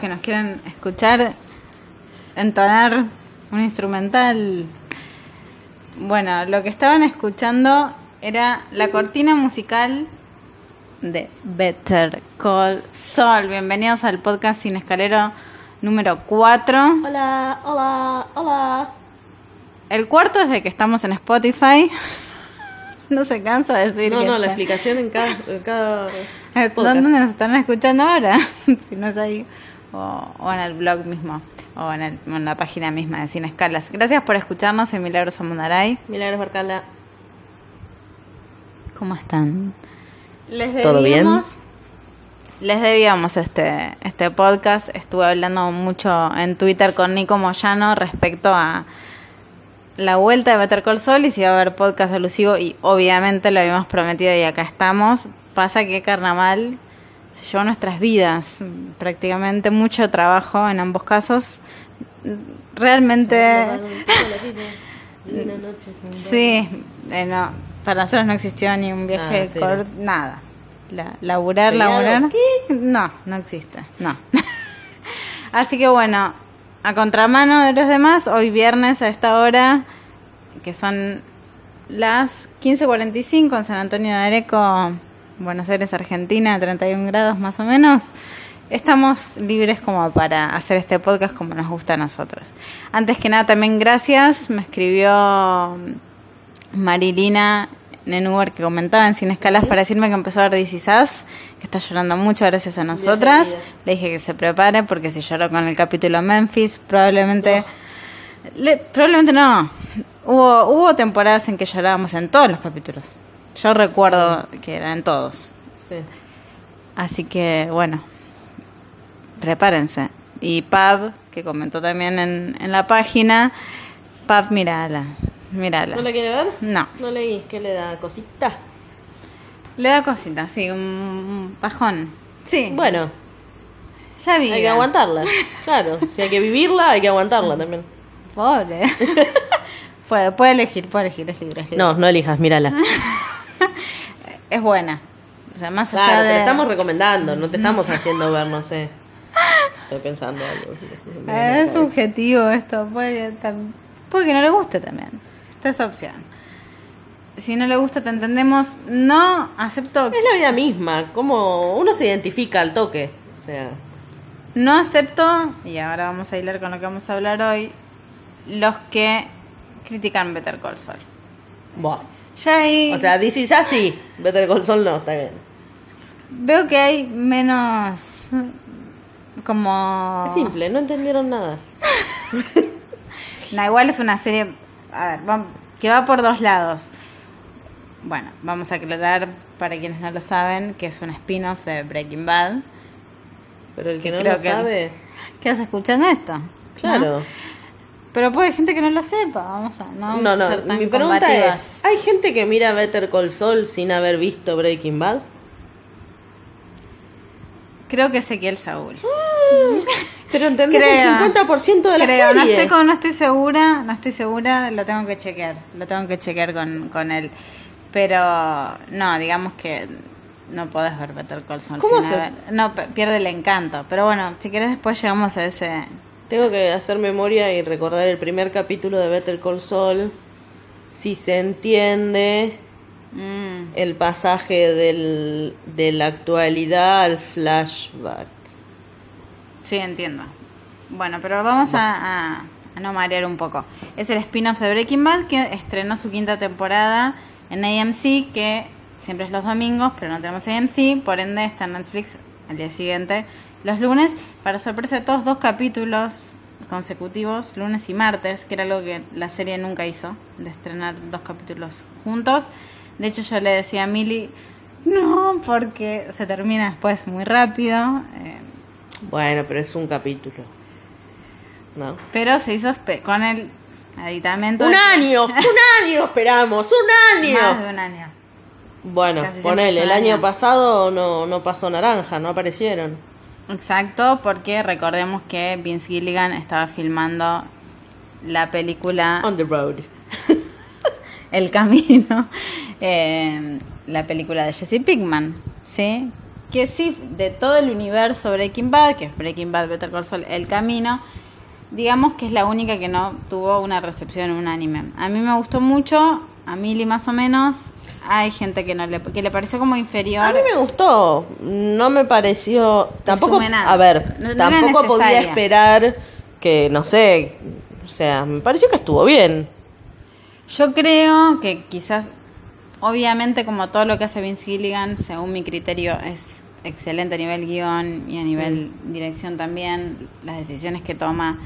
que nos quieren escuchar entonar un instrumental. Bueno, lo que estaban escuchando era la cortina musical de Better Call Saul. Bienvenidos al podcast Sin Escalero número 4. Hola, hola, hola. El cuarto es de que estamos en Spotify. No se cansa de decir No, que no, la explicación en cada, en cada podcast. ¿Dónde nos están escuchando ahora? si no es ahí. O, o en el blog mismo. O en, el- en la página misma de Sin Escalas. Gracias por escucharnos. Soy Milagros Amundaray. Milagros Barcala. ¿Cómo están? Les ¿Todo bien? debíamos- Les debíamos este, este podcast. Estuve hablando mucho en Twitter con Nico Moyano respecto a la vuelta de Better Call Saul y si va a haber podcast alusivo y obviamente lo habíamos prometido y acá estamos. Pasa que Carnaval se llevó nuestras vidas, prácticamente mucho trabajo en ambos casos. Realmente... Sí, eh, no, para nosotros no existió ni un viaje corto, nada. La, laburar, laburar. No, no existe, no. Así que bueno, a contramano de los demás, hoy viernes a esta hora, que son las 15.45 en San Antonio de Areco, Buenos Aires, Argentina, 31 grados más o menos. Estamos libres como para hacer este podcast como nos gusta a nosotros. Antes que nada, también gracias. Me escribió Marilina Nenuber que comentaba en Sin Escalas para decirme que empezó a ver Us, que está llorando mucho gracias a nosotras. Bienvenida. Le dije que se prepare porque si lloró con el capítulo Memphis, probablemente... Le- probablemente no. Hubo, hubo temporadas en que llorábamos en todos los capítulos. Yo recuerdo que eran todos. Sí. Así que, bueno, prepárense. Y Pab, que comentó también en, en la página, Pab, mírala, mírala. ¿No la quiere ver? No, No leí. ¿Qué le da? ¿Cosita? le da cosita, sí, un, bajón. Sí, Bueno, ya vi. hay que aguantarla. Claro, si hay que vivirla, hay que aguantarla también. Pobre. puede, puede elegir, puede elegir, es libre. No, no elijas, mírala. Es buena. O sea, más allá Claro, te de... la estamos recomendando, no te estamos haciendo ver, no sé. Estoy pensando algo. la Eh, es subjetivo esto, puede, puede que no le guste también. Esta es opción. Si no le gusta, te entendemos. No acepto, Es la vida misma, como uno se identifica al toque. O sea, no acepto, y ahora vamos a hilar con lo que vamos a hablar hoy, los que critican Better Call Saul. buah. Ya O sea, This is así. Better Call Saul no, está bien. veo que hay menos como... Es simple, no entendieron nada. No, igual es una serie a ver, va- que va por dos lados. Bueno, vamos a aclarar para quienes no lo saben que es un spin-off de Breaking Bad. Pero el que no lo que- sabe, ¿Qué haces escuchando esto? ¿No? Pero puede gente que no lo sepa. Vamos a no, No, no, ser tan mi pregunta combativas. es, ¿hay gente que mira Better Call Saul sin haber visto Breaking Bad? Creo que Ezequiel Saúl. Pero entendés Creo. el 50% de la Creo, no estoy, con- no estoy segura, no estoy segura, lo tengo que chequear, lo tengo que chequear con, con él. Pero no, digamos que no podés ver Better Call Saul ¿Cómo sin haber- No, pierde el encanto. Pero bueno, si querés después llegamos a ese... Tengo que hacer memoria y recordar el primer capítulo de Better Call Saul. Si se entiende Mm, el pasaje del, de la actualidad al flashback. sí, entiendo. Bueno, pero vamos a, a- a no marear un poco. Es el spin-off de Breaking Bad que estrenó su quinta temporada en AMC, que siempre es los domingos, pero no tenemos AMC, por ende está en Netflix al día siguiente, los lunes. Para sorpresa de todos, dos capítulos consecutivos, lunes y martes, que era algo que la serie nunca hizo, de estrenar dos capítulos juntos. De hecho, yo le decía a Mili, no, porque se termina después muy rápido. eh, Bueno, pero es un capítulo. ¿No? Pero se hizo con el aditamento. ¡Un que- año! ¡Un año esperamos! ¡Un año! Más de un año. Bueno, ponele, el año año. pasado no, no pasó naranja, no aparecieron. Exacto, porque recordemos que Vince Gilligan estaba filmando la película On the road. El Camino, eh, la película de Jesse Pinkman, ¿sí? que sí, de todo el universo Breaking Bad, que es Breaking Bad, Better Call Saul, El Camino, digamos que es la única que no tuvo una recepción unánime. A mí me gustó mucho, a Milly más o menos. Hay gente que no le, que le pareció como inferior. A mí me gustó, no me pareció tampoco nada. a ver, No- no era tampoco podía esperar que no sé, o sea, me pareció que estuvo bien. Yo creo que quizás, obviamente como todo lo que hace Vince Gilligan, según mi criterio, es excelente a nivel guion y a nivel dirección también. Las decisiones que toma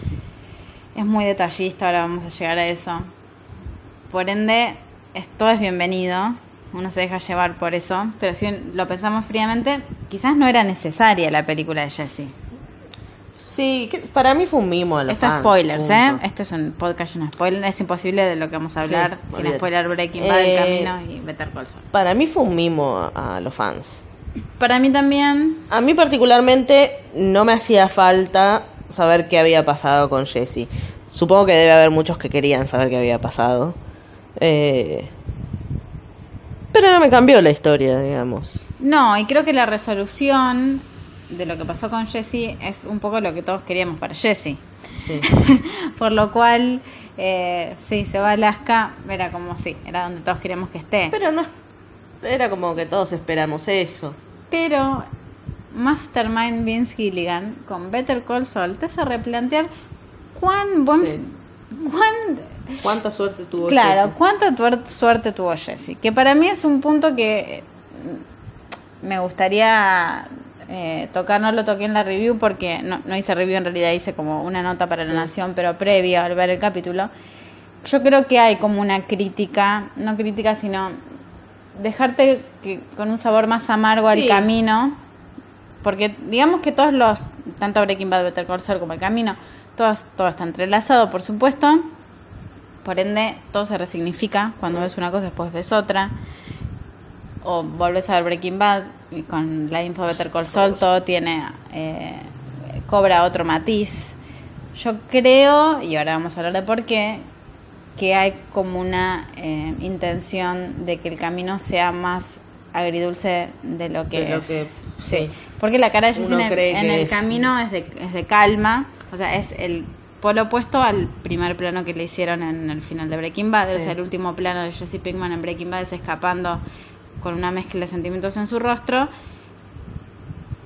es muy detallista, ahora vamos a llegar a eso. Por ende, esto es bienvenido, uno se deja llevar por eso, pero si lo pensamos fríamente, quizás no era necesaria la película de Jesse. Sí, que para mí fue un mimo a los Esto es spoilers, ¿eh? Este es un podcast de spoilers. Es imposible de lo que vamos a Sí, hablar sin spoiler Breaking Bad, El Eh, Camino y Better Call Saul. Para mí fue un mimo a, a los fans. Para mí también, A mí particularmente no me hacía falta saber qué había pasado con Jesse. Supongo que debe haber muchos que querían saber qué había pasado. Eh, pero no me cambió la historia, digamos. no, y creo que la resolución de lo que pasó con Jesse es un poco lo que todos queríamos para Jesse. Sí. Por lo cual, eh, sí, se va a Alaska, era como, sí, era donde todos queríamos que esté. Pero no era como que todos esperamos eso. Pero Mastermind Vince Gilligan con Better Call Saul te hace replantear cuán buen... Sí. Cuán ¿Cuánta suerte tuvo Claro, cuánta suerte tuvo Jesse. Que para mí es un punto que mm, me gustaría eh, tocar, no lo toqué en la review porque no, no hice review, en realidad hice como una nota para la. Nación, pero previa al ver el capítulo. Yo creo que hay como una crítica, no crítica, sino dejarte que, con un sabor más amargo al camino. Porque digamos que todos los, tanto Breaking Bad, Better Call Saul como el camino, todos, todo está entrelazado, por supuesto. Por ende, todo se resignifica. Cuando ves una cosa, después ves otra. O volvés a ver Breaking Bad y con la info de Better Call Saul, todo tiene. eh, cobra otro matiz. Yo creo, y ahora vamos a hablar de por qué, que hay como una eh, intención de que el camino sea más agridulce de lo que De lo es. que- sí. sí. Porque la cara de Jesse Uno en el, cree en que el es- camino es de, es de calma. O sea, es el polo opuesto al primer plano que le hicieron en el final de Breaking Bad. O Sí. sea, el último plano de Jesse Pinkman en Breaking Bad es escapando con una mezcla de sentimientos en su rostro.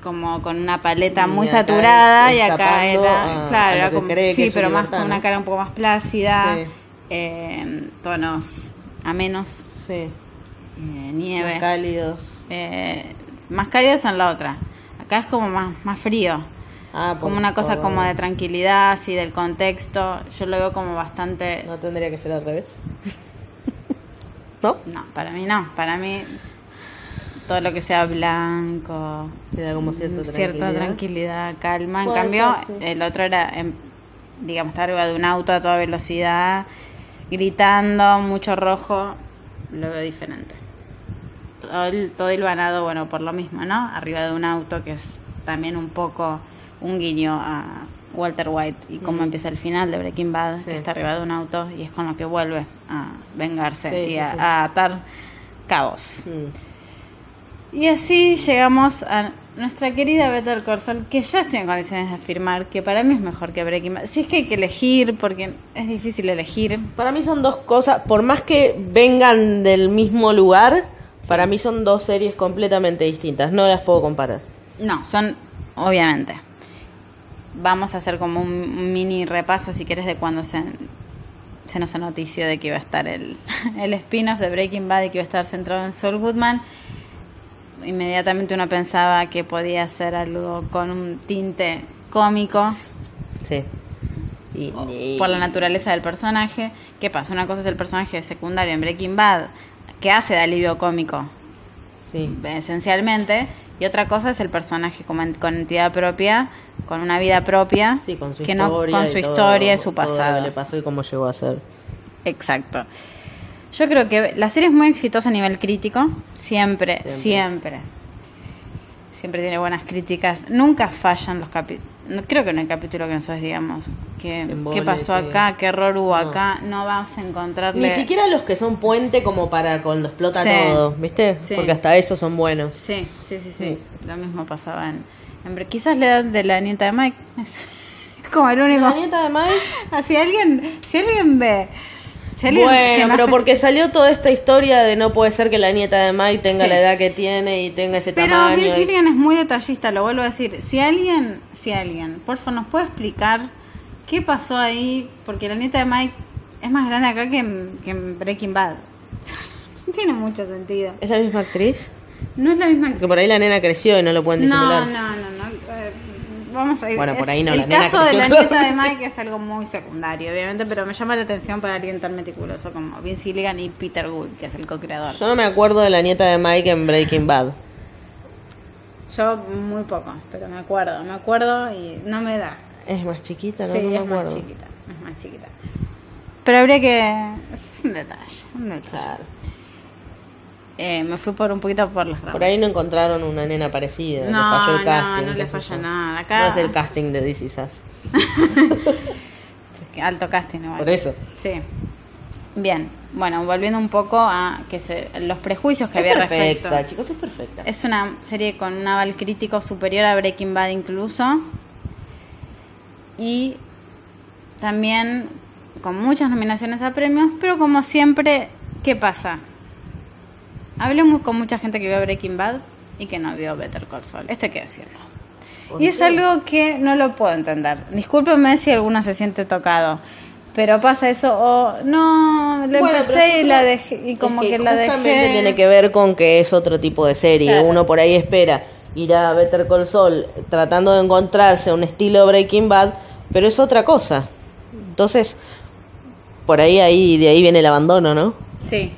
Como con una paleta muy saturada y acá era, a- claro, era como, sí, pero más con una cara un poco más plácida, Sí. eh, tonos a menos, Sí. eh, nieve, Más cálidos. eh, más cálidos en la otra. Acá es como más, más frío, Ah, por- como una cosa por- como de tranquilidad, así del contexto. Yo lo veo como bastante. No tendría que ser al revés. ¿No? No, para mí no. Para mí todo lo que sea blanco, Queda como cierta cierta tranquilidad. tranquilidad, calma. En cambio, ser, sí. el otro era, en- digamos, estar arriba de un auto a toda velocidad, gritando, mucho rojo. Lo veo diferente. Todo el, todo hilvanado, bueno, por lo mismo, ¿no? Arriba de un auto, que es también un poco un guiño a Walter White y cómo Mm. empieza el final de Breaking Bad, Sí. que está arriba de un auto y es con lo que vuelve a vengarse Sí, y sí, a, atar cabos. Mm. Y así llegamos a nuestra querida Better Saul, que ya estoy en condiciones de afirmar que para mí es mejor que Breaking Bad. Si es que hay que elegir, porque es difícil elegir. Para mí son dos cosas, por más que vengan del mismo lugar, para mí son dos series completamente distintas, no las puedo comparar. No, son, obviamente. Vamos a hacer como un, mini repaso, si quieres, de cuando se, se nos notició de que iba a estar el, el spin-off de Breaking Bad y que iba a estar centrado en Saul Goodman. Inmediatamente uno pensaba que podía ser algo con un tinte cómico. Sí. Y- por la naturaleza del personaje. ¿Qué pasa? Una cosa es el personaje secundario en Breaking Bad, que hace de alivio cómico, Sí. esencialmente, y otra cosa es el personaje con, en- con entidad propia, con una vida propia, Sí, con su que no- historia. con y su todo- historia y su todo lo que pasado. le pasó y cómo llegó a ser. Exacto. Yo creo que la serie es muy exitosa a nivel crítico, siempre, Siempre. siempre. Siempre, tiene buenas críticas. Nunca fallan los capítulos. No creo que en el capítulo que nosotros digamos qué, embole, qué pasó acá, qué error hubo No. acá, no vamos a encontrarle. Ni siquiera los que son puente como para cuando explota Sí. todo, ¿viste? Sí. Porque hasta esos son buenos. Sí, sí, sí, sí. Lo mismo pasaba en, en Quizás la edad de la nieta de Mike. Como el único. La nieta de Mike. Ah, si alguien, si alguien ve. Bueno, no pero porque salió toda esta historia de no puede ser que la nieta de Mike tenga Sí. la edad que tiene y tenga ese Pero tamaño. Vince y- Gilligan es muy detallista, lo vuelvo a decir. Si alguien, si alguien, por favor, nos puede explicar qué pasó ahí, porque la nieta de Mike es más grande acá que en, que en Breaking Bad. no tiene mucho sentido. ¿Es la misma actriz? No es la misma Que por ahí la nena creció y no lo pueden No, disimular. no, no, no. eh, vamos a ir. Bueno, por ahí no, El la nena caso de la nieta de. Mike es algo muy secundario, obviamente, pero me llama la atención para alguien tan meticuloso como Vince Gilligan y Peter Gould, que es el co-creador. Yo no me acuerdo de la nieta de Mike en Breaking Bad. Yo muy poco, pero me acuerdo, me acuerdo y no me da. Es más chiquita, ¿no? sí, no me es más acuerdo. chiquita, es más chiquita. Pero habría que... Es un detalle, un detalle. Claro. Eh, me fui por un poquito por las ramas. Por ahí no encontraron una nena parecida. le No, falló el no, casting. no qué le falla nada. Acá- No es el casting de Us. Que Alto casting igual. Por eso. Sí. Bien, bueno, volviendo un poco a que se, los prejuicios que Es había perfecta, respecto. chicos, es perfecta. Es una serie con un aval crítico superior a Breaking Bad incluso. Y también con muchas nominaciones a premios, pero como siempre, ¿qué pasa? Hablé con mucha gente que vio Breaking Bad y que no vio Better Call Saul. Esto hay que decirlo. ¿Por Y es algo que no lo puedo entender. Discúlpeme si alguno se siente tocado. Pero pasa eso, o no, la Bueno, empecé y la dejé, y Es como que, que la dejé. tiene que ver con que es otro tipo de serie. Claro. Uno por ahí espera ir a Better Call Saul tratando de encontrarse un estilo Breaking Bad, pero es otra cosa. Entonces, por ahí, ahí de ahí viene el abandono, ¿no? Sí.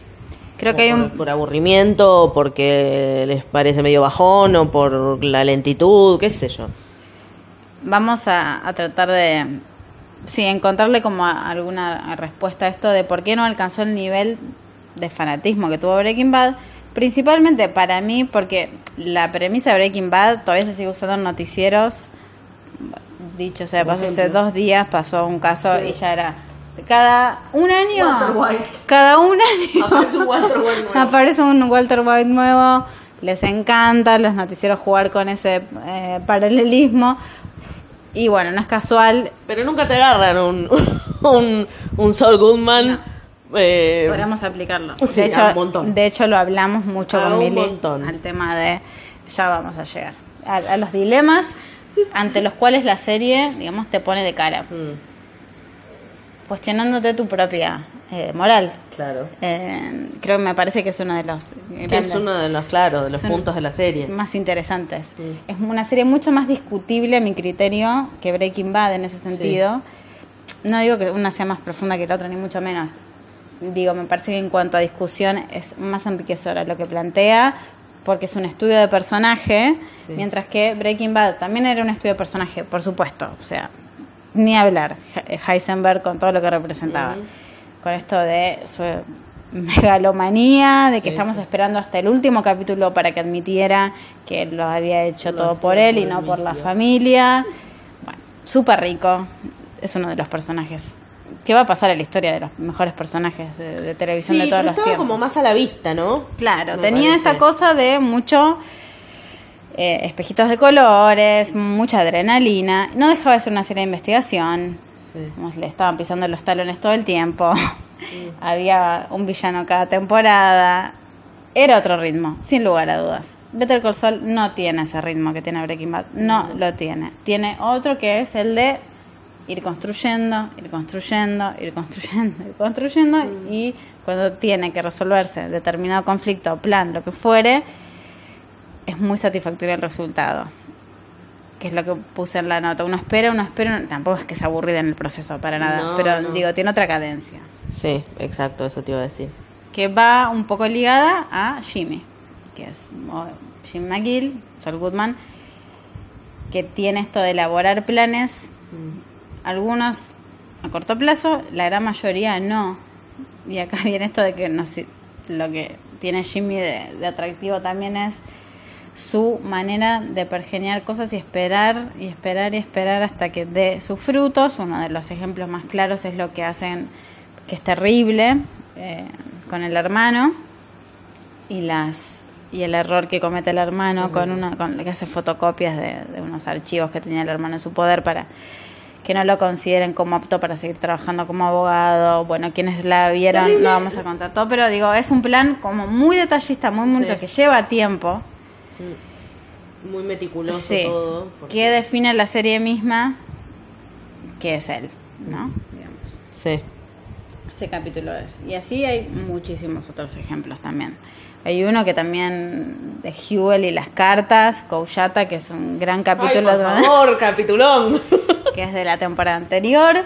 Creo que hay por, un. por aburrimiento, porque les parece medio bajón, o por la lentitud, qué sé yo. Vamos a, a tratar de. Sí, encontrarle como a- alguna respuesta a esto de por qué no alcanzó el nivel de fanatismo que tuvo Breaking Bad. Principalmente para mí, porque la premisa de Breaking Bad todavía se sigue usando en noticieros. Dicho sea, paso hace dos días pasó un caso Sí. y ya era. Cada un año. Walter White. Cada un año. Aparece un Walter White nuevo. Aparece un Walter White nuevo. Les encanta los noticieros jugar con ese eh, paralelismo. Y bueno, no es casual. Pero nunca te agarran un, un, un Saul Goodman. eh, Podríamos aplicarlo. Sí, de, hecho, a un montón. de hecho, lo hablamos mucho A con montón. al tema de. Ya vamos a llegar. A, a los dilemas ante los cuales la serie, digamos, te pone de cara. mm, Cuestionándote tu propia eh, moral. claro. Eh, creo que me parece que es uno de los grandes- es uno de los, claro, de los puntos de la serie. más interesantes. Sí. Es una serie mucho más discutible a mi criterio que Breaking Bad en ese sentido. No digo que una sea más profunda que la otra, ni mucho menos. Digo, me parece que en cuanto a discusión es más enriquecedora lo que plantea, porque es un estudio de personaje, Sí. mientras que Breaking Bad también era un estudio de personaje, por supuesto. O sea, ni hablar. He- Heisenberg con todo lo que representaba. Con esto de su megalomanía, de que Sí, estamos sí. esperando hasta el último capítulo para que admitiera que lo había hecho todo por él y no por la familia. Bueno, súper rico. Es uno de los personajes que va a pasar a la historia de los mejores personajes de, de televisión Sí, de todos pero los estaba tiempos. como más a la vista, ¿no? Claro, Me tenía parece. esta cosa de mucho eh, espejitos de colores, mucha adrenalina. No dejaba de ser una serie de investigación. Sí. Le estaban pisando los talones todo el tiempo. Había un villano cada temporada. Era otro ritmo, sin lugar a dudas. Better Call Saul no tiene ese ritmo que tiene Breaking Bad. No lo tiene. Tiene otro que es el de ir construyendo, ir construyendo, ir construyendo, ir construyendo. Y cuando tiene que resolverse determinado conflicto, plan, lo que fuere, es muy satisfactorio el resultado que es lo que puse en la nota. Uno espera, uno espera, uno- tampoco es que se aburrida en el proceso para nada, No, pero no. digo, tiene otra cadencia, Sí, exacto, eso te iba a decir. que va un poco ligada a Jimmy, que es Jim McGill, Saul Goodman, que tiene esto de elaborar planes, Mm. algunos a corto plazo, la gran mayoría no. Y acá viene esto de que no lo que tiene Jimmy de, de atractivo también es su manera de pergeniar cosas y esperar y esperar y esperar hasta que dé sus frutos. Uno de los ejemplos más claros es lo que hacen, que es terrible, eh, con el hermano y las y el error que comete el hermano con una con que hace fotocopias de, de unos archivos que tenía el hermano en su poder para que no lo consideren como apto para seguir trabajando como abogado. Bueno, quienes la vieron no vamos a contar todo, pero digo, es un plan como muy detallista, muy mucho, Sí. que lleva tiempo, Muy meticuloso sí, todo. porque- que define la serie misma, que es él, ¿no? Digamos. Sí. Ese capítulo es. Y así hay muchísimos otros ejemplos también. Hay uno que también de Hewell y las cartas, Koushata, que es un gran capítulo Ay, por favor, capitulón. que es de la temporada anterior.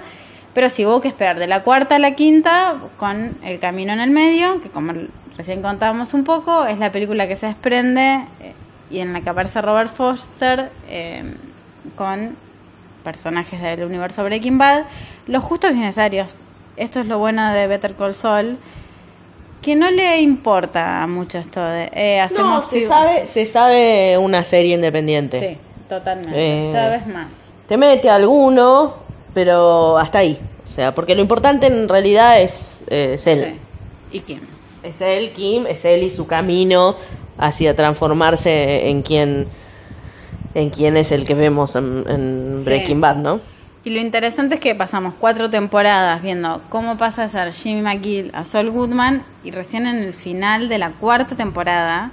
Pero sí hubo que esperar de la cuarta a la quinta con El Camino en el Medio, que como recién contábamos un poco, es la película que se desprende eh, y en la que aparece Robert Foster eh, con personajes del universo Breaking Bad, los justos y necesarios. Esto es lo bueno de Better Call Saul, que no le importa mucho esto de eh, No, se sabe, se sabe una serie independiente. Sí, totalmente. Eh, Cada vez más. Te mete alguno, pero hasta ahí. O sea, porque lo importante en realidad es, eh, es él. Sí. ¿Y quién? Es él, Kim, es él y su camino hacia transformarse en quien, en quien es el que vemos en, en Sí. Breaking Bad, ¿no? Y lo interesante es que pasamos cuatro temporadas viendo cómo pasa de ser Jimmy McGill a Saul Goodman y recién en el final de la cuarta temporada,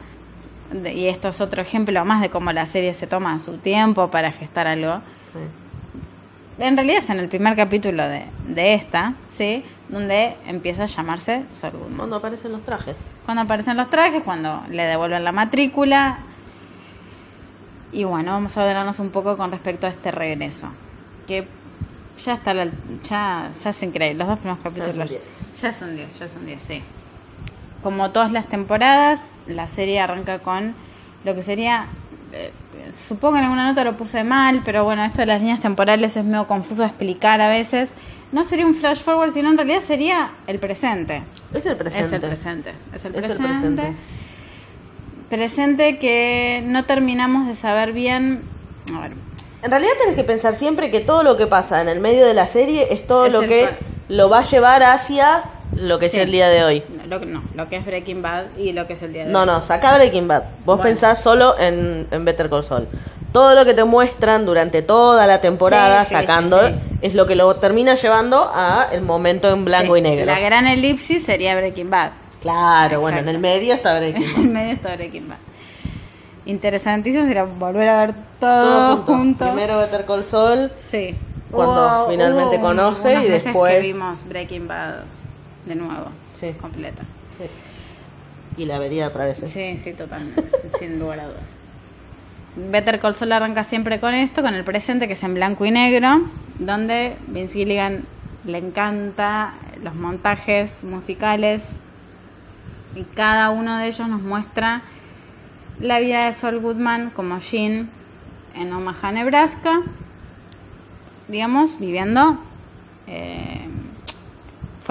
y esto es otro ejemplo más de cómo la serie se toma su tiempo para gestar algo, en realidad es en el primer capítulo de, de esta, ¿sí? Donde empieza a llamarse Goodman. Cuando aparecen los trajes. Cuando aparecen los trajes, cuando le devuelven la matrícula. Y bueno, vamos a hablarnos un poco con respecto a este regreso. Que ya está, la- ya, ya es increíble. Los dos primeros capítulos. son diez. Ya son 10, ya son 10, sí. Como todas las temporadas, la serie arranca con lo que sería. Supongo que en alguna nota lo puse mal, pero bueno, esto de las líneas temporales es medio confuso de explicar a veces. No sería un flash forward, sino en realidad sería el presente. Es el presente. Es el presente. Es el Es el presente. presente. Que no terminamos de saber bien. A ver, En realidad tenés que pensar siempre que todo lo que pasa en el medio de la serie es todo Es lo que lo va a llevar hacia lo que Sí. es el día de hoy. lo, no, lo que es Breaking Bad y lo que es el día de No, hoy. no, saca Breaking Bad. Vos Bueno. pensás solo en, en Better Call Saul. Todo lo que te muestran durante toda la temporada, Sí, sacando, sí, es lo que lo termina llevando a el momento en blanco y negro. La gran elipsis sería Breaking Bad. Claro, bueno, en el medio está Breaking Bad. En medio está Breaking Bad. Interesantísimo sería volver a ver todo, Todo junto. junto. Primero Better Call Saul. Sí. Cuando finalmente conoce y después- que vimos Breaking Bad de nuevo. Sí. Completa. Sí. Y la vería otra vez. ¿eh? Sí, sí, totalmente, sin lugar a dudas. Better Call Saul arranca siempre con esto, con el presente que es en blanco y negro, donde Vince Gilligan le encanta los montajes musicales y cada uno de ellos nos muestra la vida de Saul Goodman como Jean en Omaha, Nebraska, digamos, viviendo eh,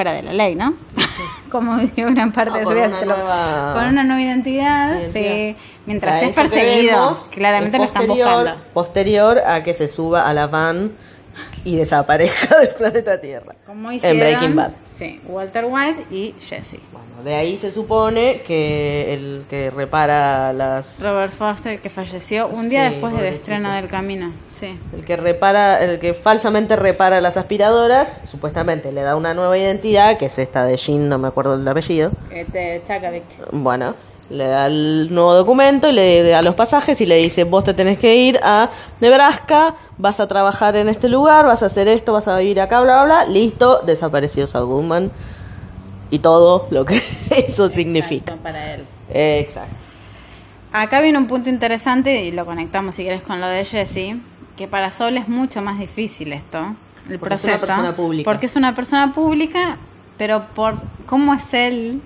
fuera de la ley, ¿no? como vivió gran parte No, de su vida. nueva con una nueva identidad, identidad. sí. Mientras O sea, es perseguido, claramente lo están buscando. Posterior a que se suba a la van y desaparezca del planeta Tierra. Como en hicieron, Breaking Bad. Sí, Walter White y Jesse. Bueno, de ahí se supone que el que repara las Robert Foster, que falleció un día Sí, después del estreno del Camino. Sí. el que repara, el que falsamente repara las aspiradoras, supuestamente le da una nueva identidad, que es esta de Jean, no me acuerdo del apellido. Este, Chakavik. Bueno, le da el nuevo documento y le da los pasajes y le dice, vos te tenés que ir a Nebraska, vas a trabajar en este lugar, vas a hacer esto, vas a vivir acá, bla, bla, bla. Listo, desapareció Saul Goodman y todo lo que eso significa. Exacto, para él. Exacto. Acá viene un punto interesante y lo conectamos si quieres con lo de Jesse, que para Sol es mucho más difícil esto, el Porque es una proceso. persona pública. Porque es una persona pública, pero por cómo es él.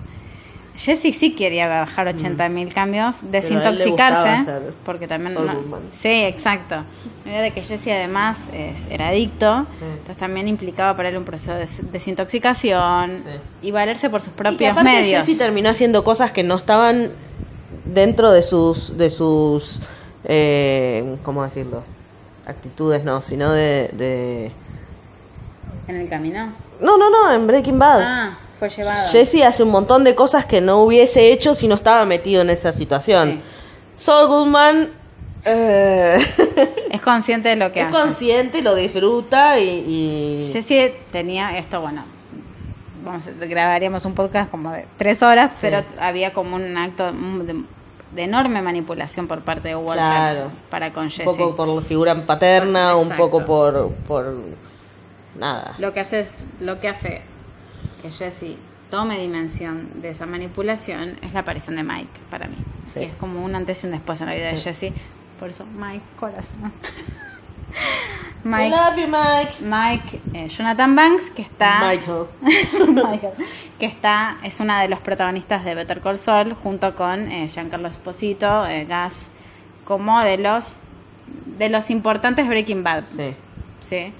Jesse sí quería bajar 80 mil cambios, desintoxicarse, porque también... No- sí, exacto. La idea de que Jesse además es- era adicto, Sí. entonces también implicaba para él un proceso de des- desintoxicación Sí. y valerse por sus Y propios aparte medios. Jesse terminó haciendo cosas que no estaban dentro de sus, de sus, eh, ¿cómo decirlo? Actitudes, no, sino de, de... ¿En el camino? No, no, no, en Breaking Bad. Ah, fue. Jesse hace un montón de cosas que no hubiese hecho si no estaba metido en esa situación. Saul Goodman eh, Es consciente de lo que es hace. consciente, lo disfruta y... y- Jesse tenía esto, bueno, vamos, a- grabaríamos un podcast como de tres horas, Sí. pero había como un acto de, de enorme manipulación por parte de Walter Claro. para con un Jesse. poco por la figura paterna, un poco por, por nada. Lo que hace es, lo que hace que Jesse tome dimensión de esa manipulación es la aparición de Mike para mí, Sí. que es como un antes y un después en la vida de. Jesse. Por eso Mike corazón. I Mike, love you, Mike. Mike, eh, Jonathan Banks que está Michael. Michael, que está, es una de los protagonistas de Better Call Saul, junto con eh, Giancarlo Esposito, eh, Gas, como de los de los importantes Breaking Bad, Sí. ¿sí?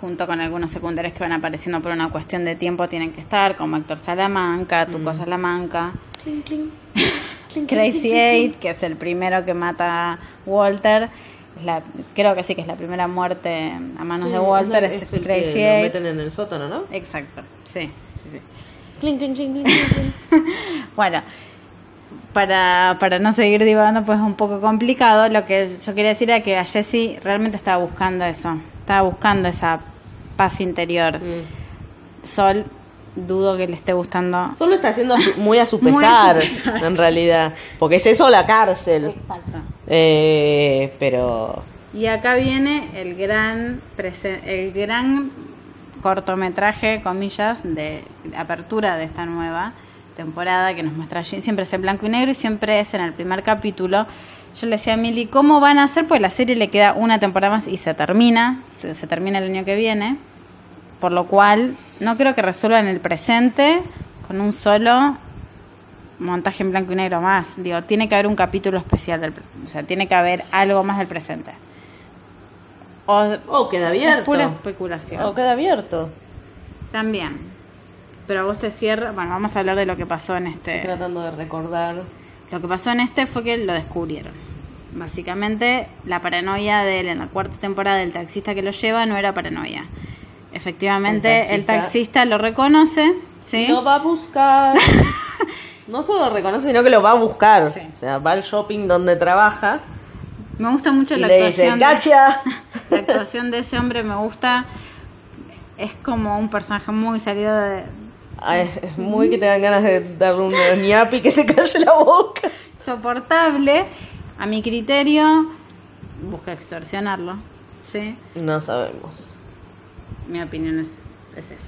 Junto con algunos secundarios que van apareciendo por una cuestión de tiempo tienen que estar, como Héctor Salamanca, Tuco Mm. Salamanca, Clink, clink. Crazy Eight, que es el primero que mata a Walter. Es la, creo que sí que es la primera muerte a manos Sí, de Walter, es, es, el Crazy que lo Eight. meten en el sótano, ¿no? Exacto, sí. sí, sí. Clink, clink, clink, clink, clink. Bueno, para, para no seguir divagando, pues es un poco complicado. Lo que yo quería decir era que a Jesse realmente estaba buscando eso. Estaba buscando esa paz interior. Mm. Sol, dudo que le esté gustando. Solo está haciendo muy a su Muy a su pesar, en realidad. Porque es eso la cárcel. Exacto. Eh, pero. Y acá viene el gran, el gran cortometraje, comillas, de apertura de esta nueva temporada que nos muestra. Siempre es en blanco y negro y siempre es en el primer capítulo. Yo le decía a Mili, ¿cómo van a hacer? Pues la serie le queda una temporada más y se termina, se, se termina el año que viene. Por lo cual, no creo que resuelvan el presente con un solo montaje en blanco y negro más. Digo, tiene que haber un capítulo especial, del, o sea, tiene que haber algo más del presente. O queda es abierto. pura especulación. Oh, queda abierto. También. Pero vos te cierra. Bueno, vamos a hablar de lo que pasó en Estoy este. tratando de recordar. Lo que pasó en este fue que lo descubrieron. Básicamente, la paranoia de él en la cuarta temporada del taxista que lo lleva no era paranoia. Efectivamente, El el taxista- lo reconoce, ¿sí? Lo va a buscar. no solo lo reconoce, sino que lo va a buscar. Sí. O sea, va al shopping donde trabaja Me gusta mucho y la le dice, actuación. de- ¡Gacha! La actuación de ese hombre me gusta. Es como un personaje muy salido de. Ay, es muy que te dan ganas de darle un ñapi que se calle la boca. soportable. A mi criterio, busca extorsionarlo. ¿Sí? No sabemos. Mi opinión es, es esa.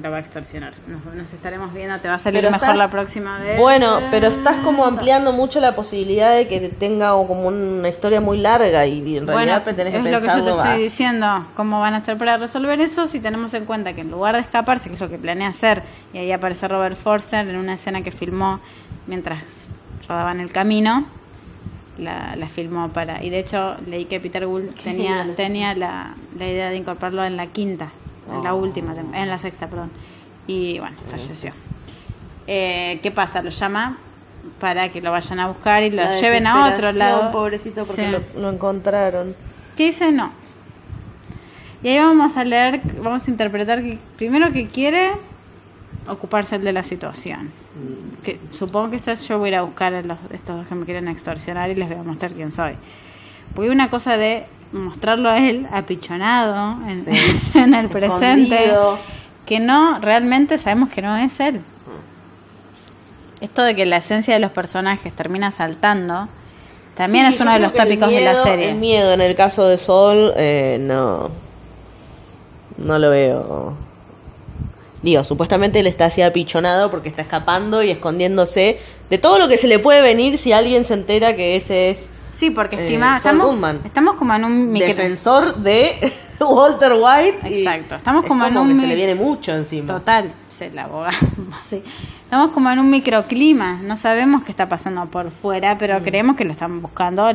Lo va a extorsionar. Nos, nos estaremos viendo. Te va a salir Pero mejor estás- la próxima vez. Bueno, pero estás como ampliando mucho la posibilidad de que tenga como una historia muy larga y en realidad Bueno, tenés es que lo que yo te va. estoy diciendo. ¿Cómo van a hacer para resolver eso? Si tenemos en cuenta que en lugar de escaparse, que es lo que planea hacer, y ahí aparece Robert Forster en una escena que filmó mientras rodaban el camino, la, la filmó para. Y de hecho, leí que Peter Gould Qué tenía, genial es tenía la, la idea de incorporarlo en la quinta, en la Oh. última, en la sexta, perdón. Y bueno, falleció. Eh, ¿Qué pasa? Lo llama para que lo vayan a buscar y lo La lleven a otro lado. Pobrecito, porque Sí. lo, lo encontraron. ¿Qué dice no? Y ahí vamos a leer, vamos a interpretar que primero que quiere ocuparse él de la situación. Que supongo que esto es yo voy a ir a buscar a los, estos dos que me quieren extorsionar y les voy a mostrar quién soy. Porque hay una cosa de mostrarlo a él apichonado en, Sí. en el presente, Escondido. que no, realmente sabemos que no es él. Esto de que la esencia de los personajes termina saltando, también Sí, es uno de los tópicos de la serie. El miedo en el caso de Sol, eh, no. No lo veo. Digo, supuestamente él está así apichonado porque está escapando y escondiéndose de todo lo que se le puede venir si alguien se entera que ese es Sí, porque Eh, estima, estamos, Goodman. estamos como en un micro... defensor de Walter White. Exacto, estamos es como en un que se le viene mucho encima. Total, se la sí. Estamos como en un microclima, no sabemos qué está pasando por fuera, pero creemos que lo están buscando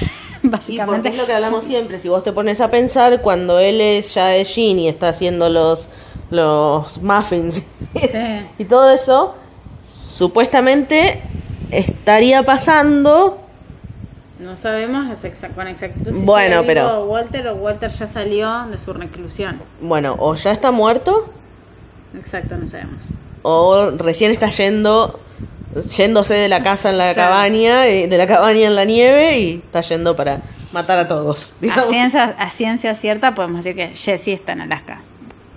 básicamente. es lo que hablamos siempre, si vos te pones a pensar, cuando él es ya es Gin y está haciendo los, los muffins Sí. y todo eso, supuestamente estaría pasando. No sabemos con exactitud si Bueno, sigue vivo pero- Walter o Walter ya salió de su reclusión. Bueno, o ya está muerto Exacto, no sabemos. o recién está yendo yéndose de la casa en la Claro. cabaña, eh, de la cabaña en la nieve y está yendo para matar a todos. A ciencia, a ciencia cierta podemos decir que Jessie está en Alaska.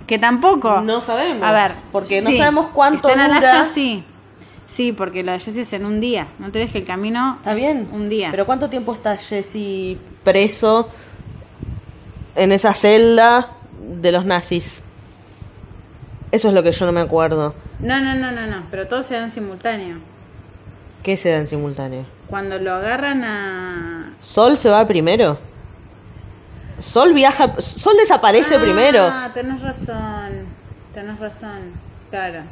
Que tampoco. No sabemos. A ver. Porque no sabemos cuánto está en dura. Alaska, sí. Sí, porque lo de Jessie es en un día. No te ves que el camino. Está bien. Un día. Pero ¿cuánto tiempo está Jesse preso en esa celda de los nazis? Eso es lo que yo no me acuerdo. No, no, no, no, no. Pero todo se da en simultáneo. ¿Qué se da en simultáneo? Cuando lo agarran a. ¿Sol se va primero? Sol viaja. Sol desaparece primero. Ah, tenés razón. Tenés razón. Claro.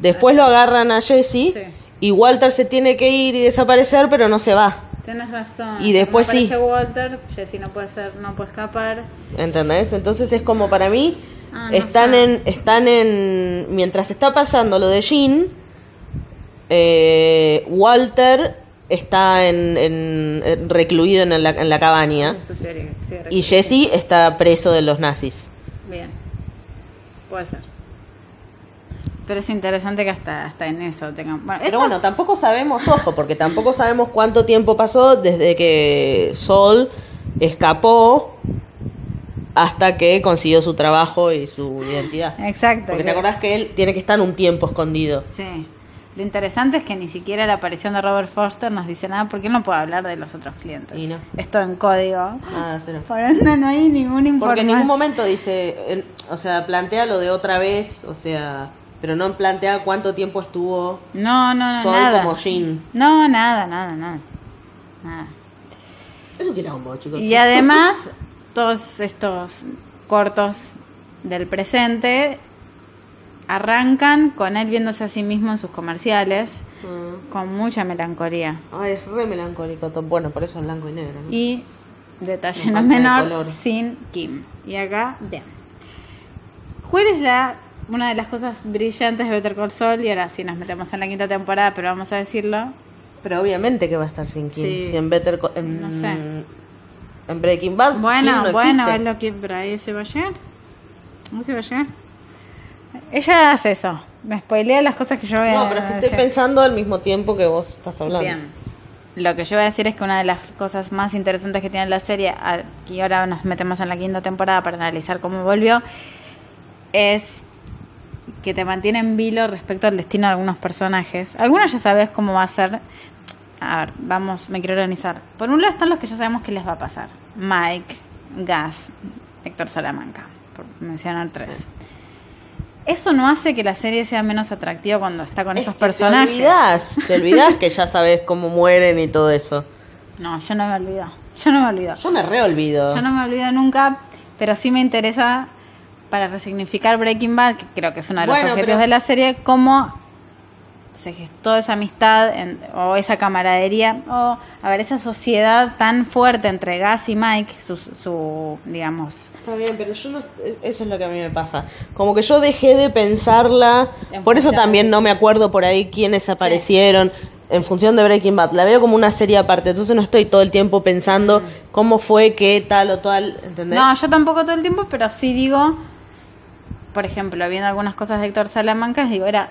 Después lo agarran a Jesse. Sí. Y Walter se tiene que ir y desaparecer, pero no se va. Tenés razón. Y después Cuando sí. Walter, Jessie no puede ser, no puede escapar. ¿Entendés? Entonces es como para mí. Ah, no están sé. en. Están en. Mientras está pasando lo de Jean. eh, Walter está en, recluido en la, en la cabaña. Sí, Y. Jesse está preso de los nazis. Bien. Puede ser. Pero es interesante que hasta, hasta en eso tengan. Bueno, Pero eso- bueno, tampoco sabemos, ojo, porque tampoco sabemos cuánto tiempo pasó desde que Sol escapó hasta que consiguió su trabajo y su identidad. Exacto. Porque te acordás que él tiene que estar un tiempo escondido. Sí. Lo interesante es que ni siquiera la aparición de Robert Foster nos dice nada porque él no puede hablar de los otros clientes. Y no. Esto en código. Nada, cero. Por ende no hay ninguna información. Porque en ningún momento dice, o sea, plantea lo de otra vez, o sea, pero no plantea cuánto tiempo estuvo No, no, no, Sol nada. como Jean. No, nada, nada, nada. Nada. Es un quilombo, chicos. Y además, todos estos cortos del presente arrancan con él viéndose a sí mismo en sus comerciales Mm. con mucha melancolía. Ay, es re melancólico. Bueno, por eso es blanco y negro. ¿no? Y detalle no de menor, sin Kim. Y acá, bien. ¿Cuál es la, una de las cosas brillantes de Better Call Saul? Y ahora sí nos metemos en la quinta temporada, pero vamos a decirlo. Pero obviamente que va a estar sin Kim. Sí. Si en Better Co- en, No sé. en Breaking Bad. Bueno, no bueno, existe. es lo que. Pero ahí se va a llegar. ¿No se va a llegar? Ella hace eso. Me spoilea las cosas que yo a No, pero es que estoy pensando al mismo tiempo que vos estás hablando. Bien. Lo que yo voy a decir es que una de las cosas más interesantes que tiene la serie, aquí ahora nos metemos en la quinta temporada para analizar cómo volvió, es que te mantiene en vilo respecto al destino de algunos personajes. Algunos ya sabes cómo va a ser. A ver, vamos, me quiero organizar. Por un lado están los que ya sabemos que les va a pasar. Mike, Gas, Héctor Salamanca, por mencionar tres. Eso no hace que la serie sea menos atractiva cuando está con Es esos personajes. Te olvidás, te olvidás que ya sabes cómo mueren y todo eso. No, yo no me olvido. Yo no me olvido. Yo me reolvido. Yo no me olvido nunca, pero sí me interesa para resignificar Breaking Bad, que creo que es uno de los Bueno, objetivos pero- de la serie, cómo se gestó esa amistad en- o esa camaradería o, a ver, esa sociedad tan fuerte entre Gas y Mike, su, su digamos, Está bien, pero yo no. Eso es lo que a mí me pasa. Como que yo dejé de pensarla. En Por eso también no me acuerdo por ahí quiénes aparecieron. En función de Breaking Bad. La veo como una serie aparte. Entonces no estoy todo el tiempo pensando cómo fue, qué tal o tal. ¿Entendés? No, yo tampoco todo el tiempo, pero sí digo, por ejemplo, viendo algunas cosas de Héctor Salamanca, digo, era,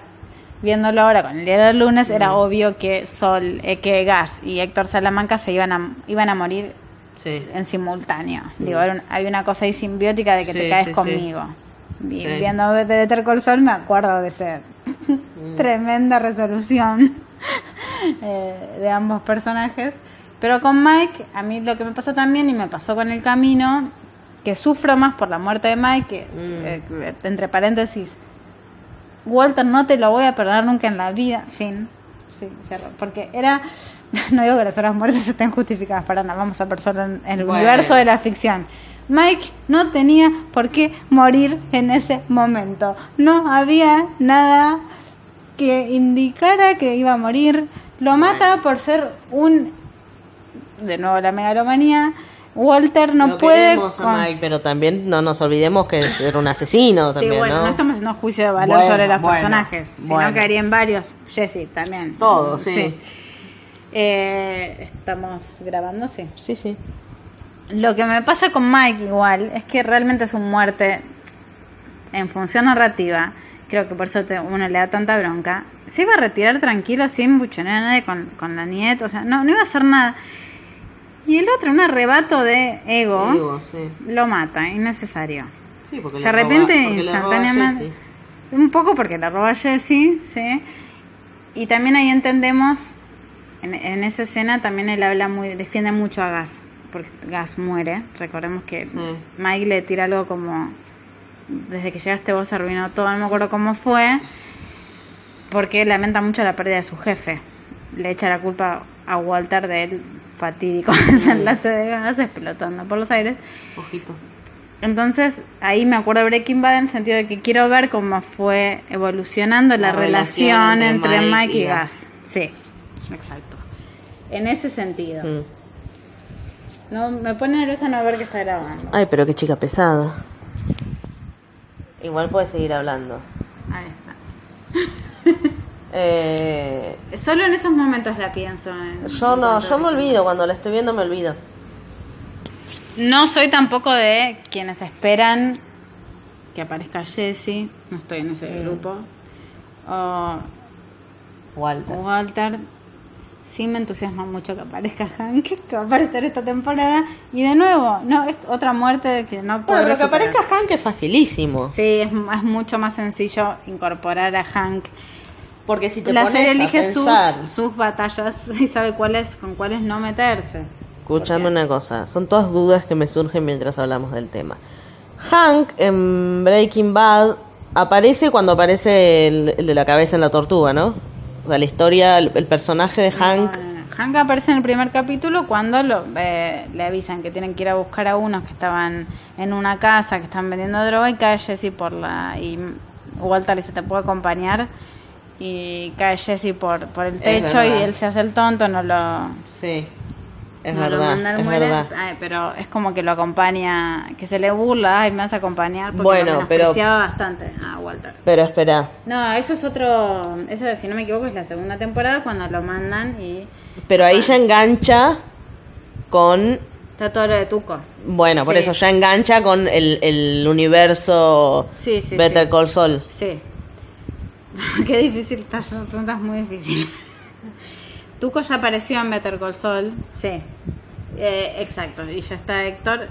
viéndolo ahora con el día del lunes, era obvio que Sol, eh, que Gas y Héctor Salamanca se iban a, iban a morir Sí. en simultáneo. Digo, era un- hay una cosa ahí simbiótica de que te caes sí, conmigo. Sí. Viendo Better Call Saul me acuerdo de esa Mm. tremenda resolución eh, de ambos personajes. Pero con Mike, a mí lo que me pasa también, y me pasó con el camino, que sufro más por la muerte de Mike, que, Mm. eh, entre paréntesis, Walter, no te lo voy a perdonar nunca en la vida. Fin. Sí, cierro. Porque era. No digo que las horas muertes estén justificadas para nada. Vamos a pensar en, en el Bueno. universo de la ficción. Mike no tenía por qué morir en ese momento. No había nada que indicara que iba a morir. Lo mata por ser un. De nuevo, la megalomanía. Walter no Lo puede. queremos a con- Mike, pero también no nos olvidemos que era un asesino Sí, también, bueno, no? ¿no? estamos haciendo juicio de valor Bueno, sobre los bueno, personajes, sino bueno. que harían varios. Jesse también. Todos, sí. Eh, estamos grabando, sí. Sí, sí. Lo que me pasa con Mike igual es que realmente es un muerte en función narrativa. Creo que por eso te- uno le da tanta bronca. Se iba a retirar tranquilo sin buchonear a nadie con, con la nieta. O sea, no, no iba a hacer nada. Y el otro, un arrebato de ego, sí. lo mata, innecesario. Sí, porque Se le roba- arrepiente porque le roba a instantáneamente. Un poco porque la roba Jesse, ¿sí? Y también ahí entendemos, en, en esa escena también él habla muy, defiende mucho a Gas, porque Gas muere. Recordemos que Sí. Mike le tira algo como, desde que llegaste vos se arruinó todo, no me acuerdo cómo fue, porque lamenta mucho la pérdida de su jefe. Le echa la culpa a Walter del fatídico desenlace de Gas explotando por los aires. Ojito. Entonces, ahí me acuerdo de Breaking Bad en el sentido de que quiero ver cómo fue evolucionando la, La relación, entre, Mike y y Gas. Sí, exacto. En ese sentido. Mm. No, me pone nerviosa no ver que está grabando. Ay, pero qué chica pesada. Igual puedes seguir hablando. Eh, Solo en esos momentos la pienso. en- yo no, yo me olvido, cuando la estoy viendo me olvido. No soy tampoco de quienes esperan que aparezca Jesse. No estoy en ese Mm. grupo. O Walter. Walter. Sí me entusiasma mucho que aparezca Hank, que va a aparecer esta temporada. Y de nuevo, no, es otra muerte que no Bueno, podré pero que aparezca Hank es facilísimo. Sí, es, es mucho más sencillo incorporar a Hank. Porque si te La pones serie elige sus, pensar- sus batallas y sabe cuáles con cuáles no meterse. Escúchame una cosa, son todas dudas que me surgen mientras hablamos del tema. Hank en Breaking Bad aparece cuando aparece el, el de la cabeza en la tortuga, ¿no? O sea, la historia, el, el personaje de Hank. No, no, no. Hank aparece en el primer capítulo cuando lo, eh, le avisan que tienen que ir a buscar a unos que estaban en una casa, que están vendiendo droga y cae Jesse por la... Y Walter le dice, ¿te puedo acompañar? Y cae Jesse por, por el techo y él se hace el tonto, no lo... Sí, es no lo verdad. manda al es muere, verdad. ay, pero es como que lo acompaña, que se le burla, ay, me vas a acompañar, porque Bueno, lo pero- bastante a Walter. Pero espera, No, eso es otro, eso si no me equivoco es la segunda temporada cuando lo mandan y pero ahí ya engancha con. está todo lo de Tuco. Bueno, por Sí. eso ya engancha con el, el universo Sí, sí, Better. Call Saul. Sí. Qué difícil, estas son preguntas muy difíciles. Tuco ya apareció en Better Call Saul, sí. Eh, exacto, y ya está Héctor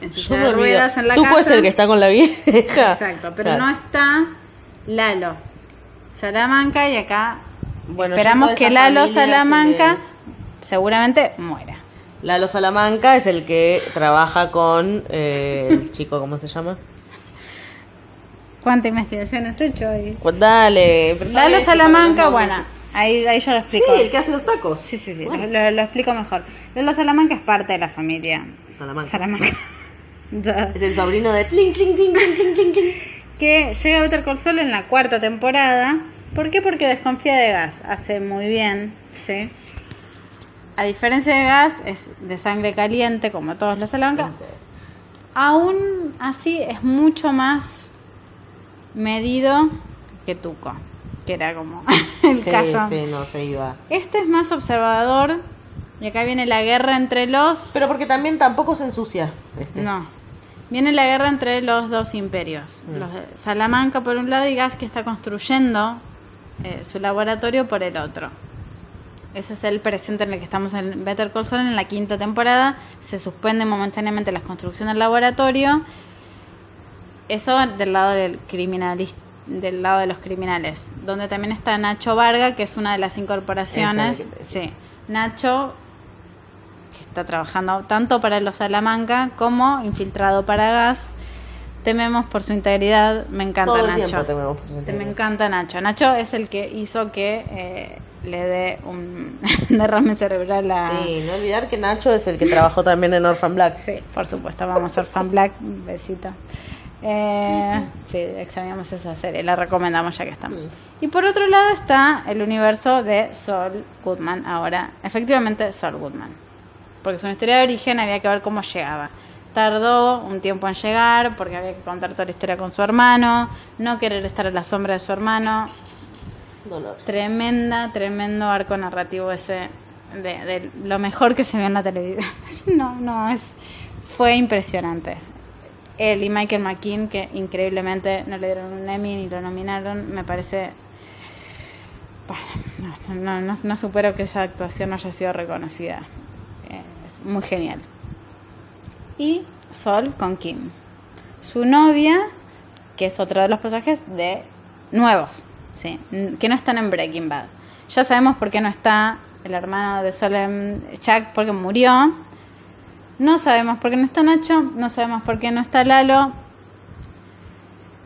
en silla de olvido. ruedas en la Tuco casa. es el que está con la vieja. Exacto, pero Claro. no está Lalo. Salamanca y acá Bueno, esperamos que Lalo se Salamanca seguramente muera. Lalo Salamanca es el que trabaja con eh, el chico, ¿cómo se llama? ¿Cuánta investigación has hecho ahí? Pues dale. Lalo Salamanca, bueno, ahí, ahí yo lo explico. Sí, el que hace los tacos. Sí, sí, sí, Bueno, lo, lo explico mejor. Lalo Salamanca es parte de la familia Salamanca. Salamanca. Es el sobrino de Tling, Tling, Tling, Tling, Tling, Tling, Tling. que llega a Better Call Saul en la cuarta temporada. ¿Por qué? Porque desconfía de Gas. Hace muy bien, ¿sí? A diferencia de Gas, es de sangre caliente, como todos los Salamanca. Aún así es mucho más medido que Tuco, que era como el Sí, caso. sí, no, se iba. Este es más observador. Y acá viene la guerra entre los... Pero porque también tampoco se ensucia. Este. No. Viene la guerra entre los dos imperios. Mm. Los de Salamanca por un lado y Gas que está construyendo eh, su laboratorio por el otro. Ese es el presente en el que estamos en Better Call Saul en la quinta temporada. Se suspende momentáneamente la construcción del laboratorio. Eso del lado del criminalista del lado de los criminales, donde también está Nacho Varga, que es una de las incorporaciones. Sí, Nacho, que está trabajando tanto para los Salamanca como infiltrado para Gas. Tememos por su integridad, me encanta Todo el Nacho. tiempo tememos por su Te- Me encanta Nacho. Nacho es el que hizo que eh, le dé un derrame cerebral a... Sí, no olvidar que Nacho es el que trabajó también en Orphan Black. Sí, por supuesto, vamos a fan black, besito. Eh, sí, extrañamos esa serie, la recomendamos ya que estamos. Sí. Y por otro lado está el universo de Saul Goodman, ahora, efectivamente Saul Goodman. Porque su historia de origen había que ver cómo llegaba. Tardó un tiempo en llegar porque había que contar toda la historia con su hermano, no querer estar a la sombra de su hermano. Dolor. Tremenda, tremendo arco narrativo ese de, de lo mejor que se vio en la televisión. No, no, es, fue impresionante. Él y Michael McKean, que increíblemente no le dieron un Emmy ni lo nominaron, me parece... Bueno, no, no, no, supero que esa actuación haya sido reconocida. Eh, es muy genial. Y Sol con Kim. Su novia, que es otro de los personajes de nuevos, ¿sí? que no están en Breaking Bad. Ya sabemos por qué no está el hermano de Sol en Chuck, porque murió. No sabemos por qué no está Nacho, no sabemos por qué no está Lalo.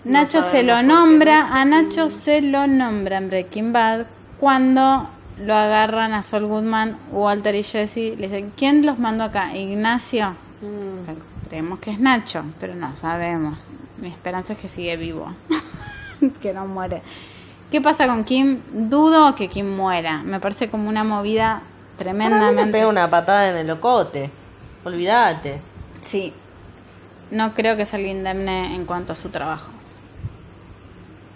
No Nacho se lo nombra, no a Nacho se lo nombra en Breaking Bad cuando lo agarran a Sol Goodman, Walter y Jesse. Le dicen, ¿quién los mandó acá? Ignacio. Mm. Creemos que es Nacho, pero no sabemos. Mi esperanza es que sigue vivo, que no muere. ¿Qué pasa con Kim? Dudo que Kim muera. Me parece como una movida mí me tremendamente. pega una patada en el locote. Olvídate. Sí. No creo que salga indemne en cuanto a su trabajo.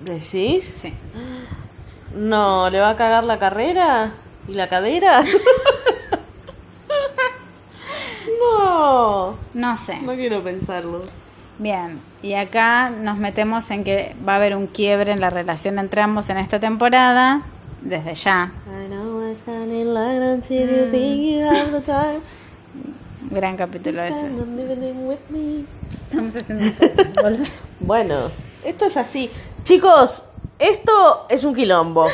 ¿Decís? Sí. No, ¿le va a cagar la carrera? ¿Y la cadera? no. No sé. No quiero pensarlo. Bien. Y acá nos metemos en que va a haber un quiebre en la relación entre ambos en esta temporada. Desde ya. I know Gran capítulo ese. Estamos haciendo un Bueno, esto es así. Chicos, esto es un quilombo.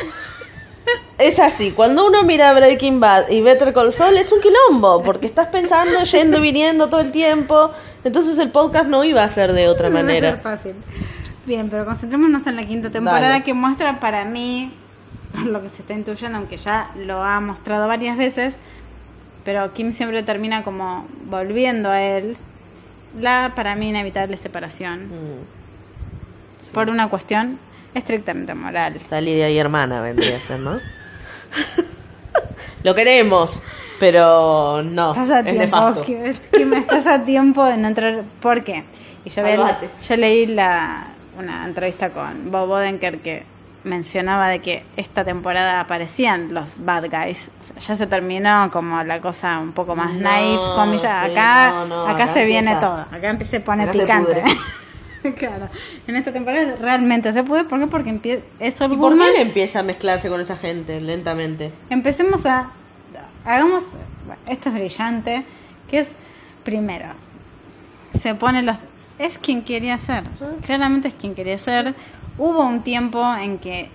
Es así, cuando uno mira Breaking Bad y Better Call Saul es un quilombo, porque estás pensando, yendo y viniendo todo el tiempo, entonces el podcast no iba a ser de otra No va a ser manera. fácil. Bien, pero concentrémonos en la quinta temporada Dale. que muestra para mí, por lo que se está intuyendo, aunque ya lo ha mostrado varias veces, pero Kim siempre termina como volviendo a él, la para mí inevitable separación, Mm, por una cuestión estrictamente moral. Salí de ahí hermana, vendría a ser, ¿no? Lo queremos, pero no, Estás a tiempo. Kim, Kim, estás a tiempo de no entrar. ¿Por qué? Y yo, vi- yo leí la, una entrevista con Bob Odenkirk que mencionaba de que esta temporada aparecían los bad guys. O sea, ya se terminó como la cosa un poco más No, naif, comillas. sí, acá, no, no, acá, acá se viene empieza. todo. Acá empieza, se pone Acá picante. claro. En esta temporada realmente se puede. ¿Por qué? Porque empie- es ¿Y por qué él empieza a mezclarse con esa gente lentamente? Empecemos a. Hagamos. bueno, esto es brillante. Que es. Primero. Se pone los. Es quien quería ser. Claramente es quien quería ser. Hubo un tiempo en que.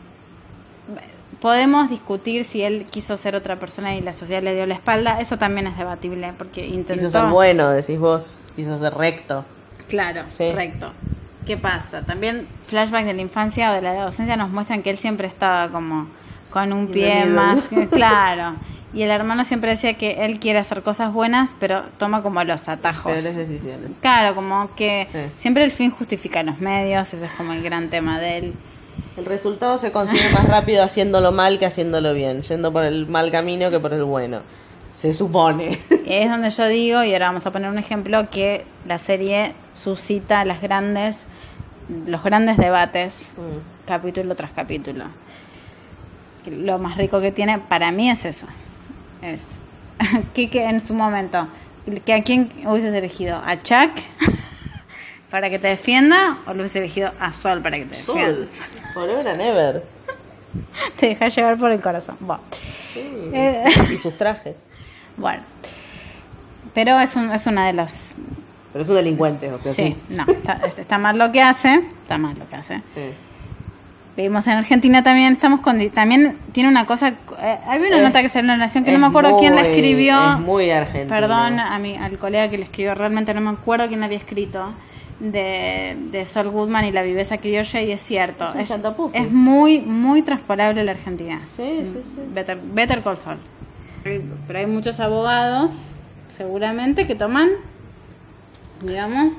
Podemos discutir si él quiso ser otra persona y la sociedad le dio la espalda. Eso también es debatible. Porque intentó. Quiso ser bueno, decís vos. Quiso ser recto. Claro, Sí. correcto. ¿Qué pasa? También flashbacks de la infancia o de la adolescencia nos muestran que él siempre estaba como con un pie Bienvenido. más claro. Y el hermano siempre decía que él quiere hacer cosas buenas, pero toma como los atajos. Peores decisiones. Claro, como que Sí. siempre el fin justifica los medios, ese es como el gran tema de él. El resultado se consigue más rápido haciéndolo mal que haciéndolo bien. Yendo por el mal camino que por el bueno. Se supone. Y ahí es donde yo digo, y ahora vamos a poner un ejemplo, que la serie suscita las grandes, los grandes debates Mm. capítulo tras capítulo. Lo más rico que tiene para mí es eso. Es que, que en su momento, que ¿a quién hubieses elegido? ¿A Chuck para que te defienda o lo hubieses elegido a Sol para que te defienda? Sol. Forever and ever. Te dejas llevar por el corazón. Bueno, Sí. Eh. Y sus trajes. bueno. Pero es, un, es una de los... Pero es un delincuente, o sea, Sí, sí. no, está, está mal lo que hace, está mal lo que hace. Sí. Vivimos en Argentina también, estamos con... También tiene una cosa... eh, había una Es- nota que salió en la Nación que no me acuerdo quién la escribió. Es muy argentino. Perdón a mi, al colega que le escribió, realmente no me acuerdo quién la había escrito. De, de Sol Goodman y la viveza criolla, y es cierto. Es muy, muy transpolable la Argentina. Sí, sí, sí. Better, better Call Saul. Pero hay muchos abogados, seguramente, que toman, digamos,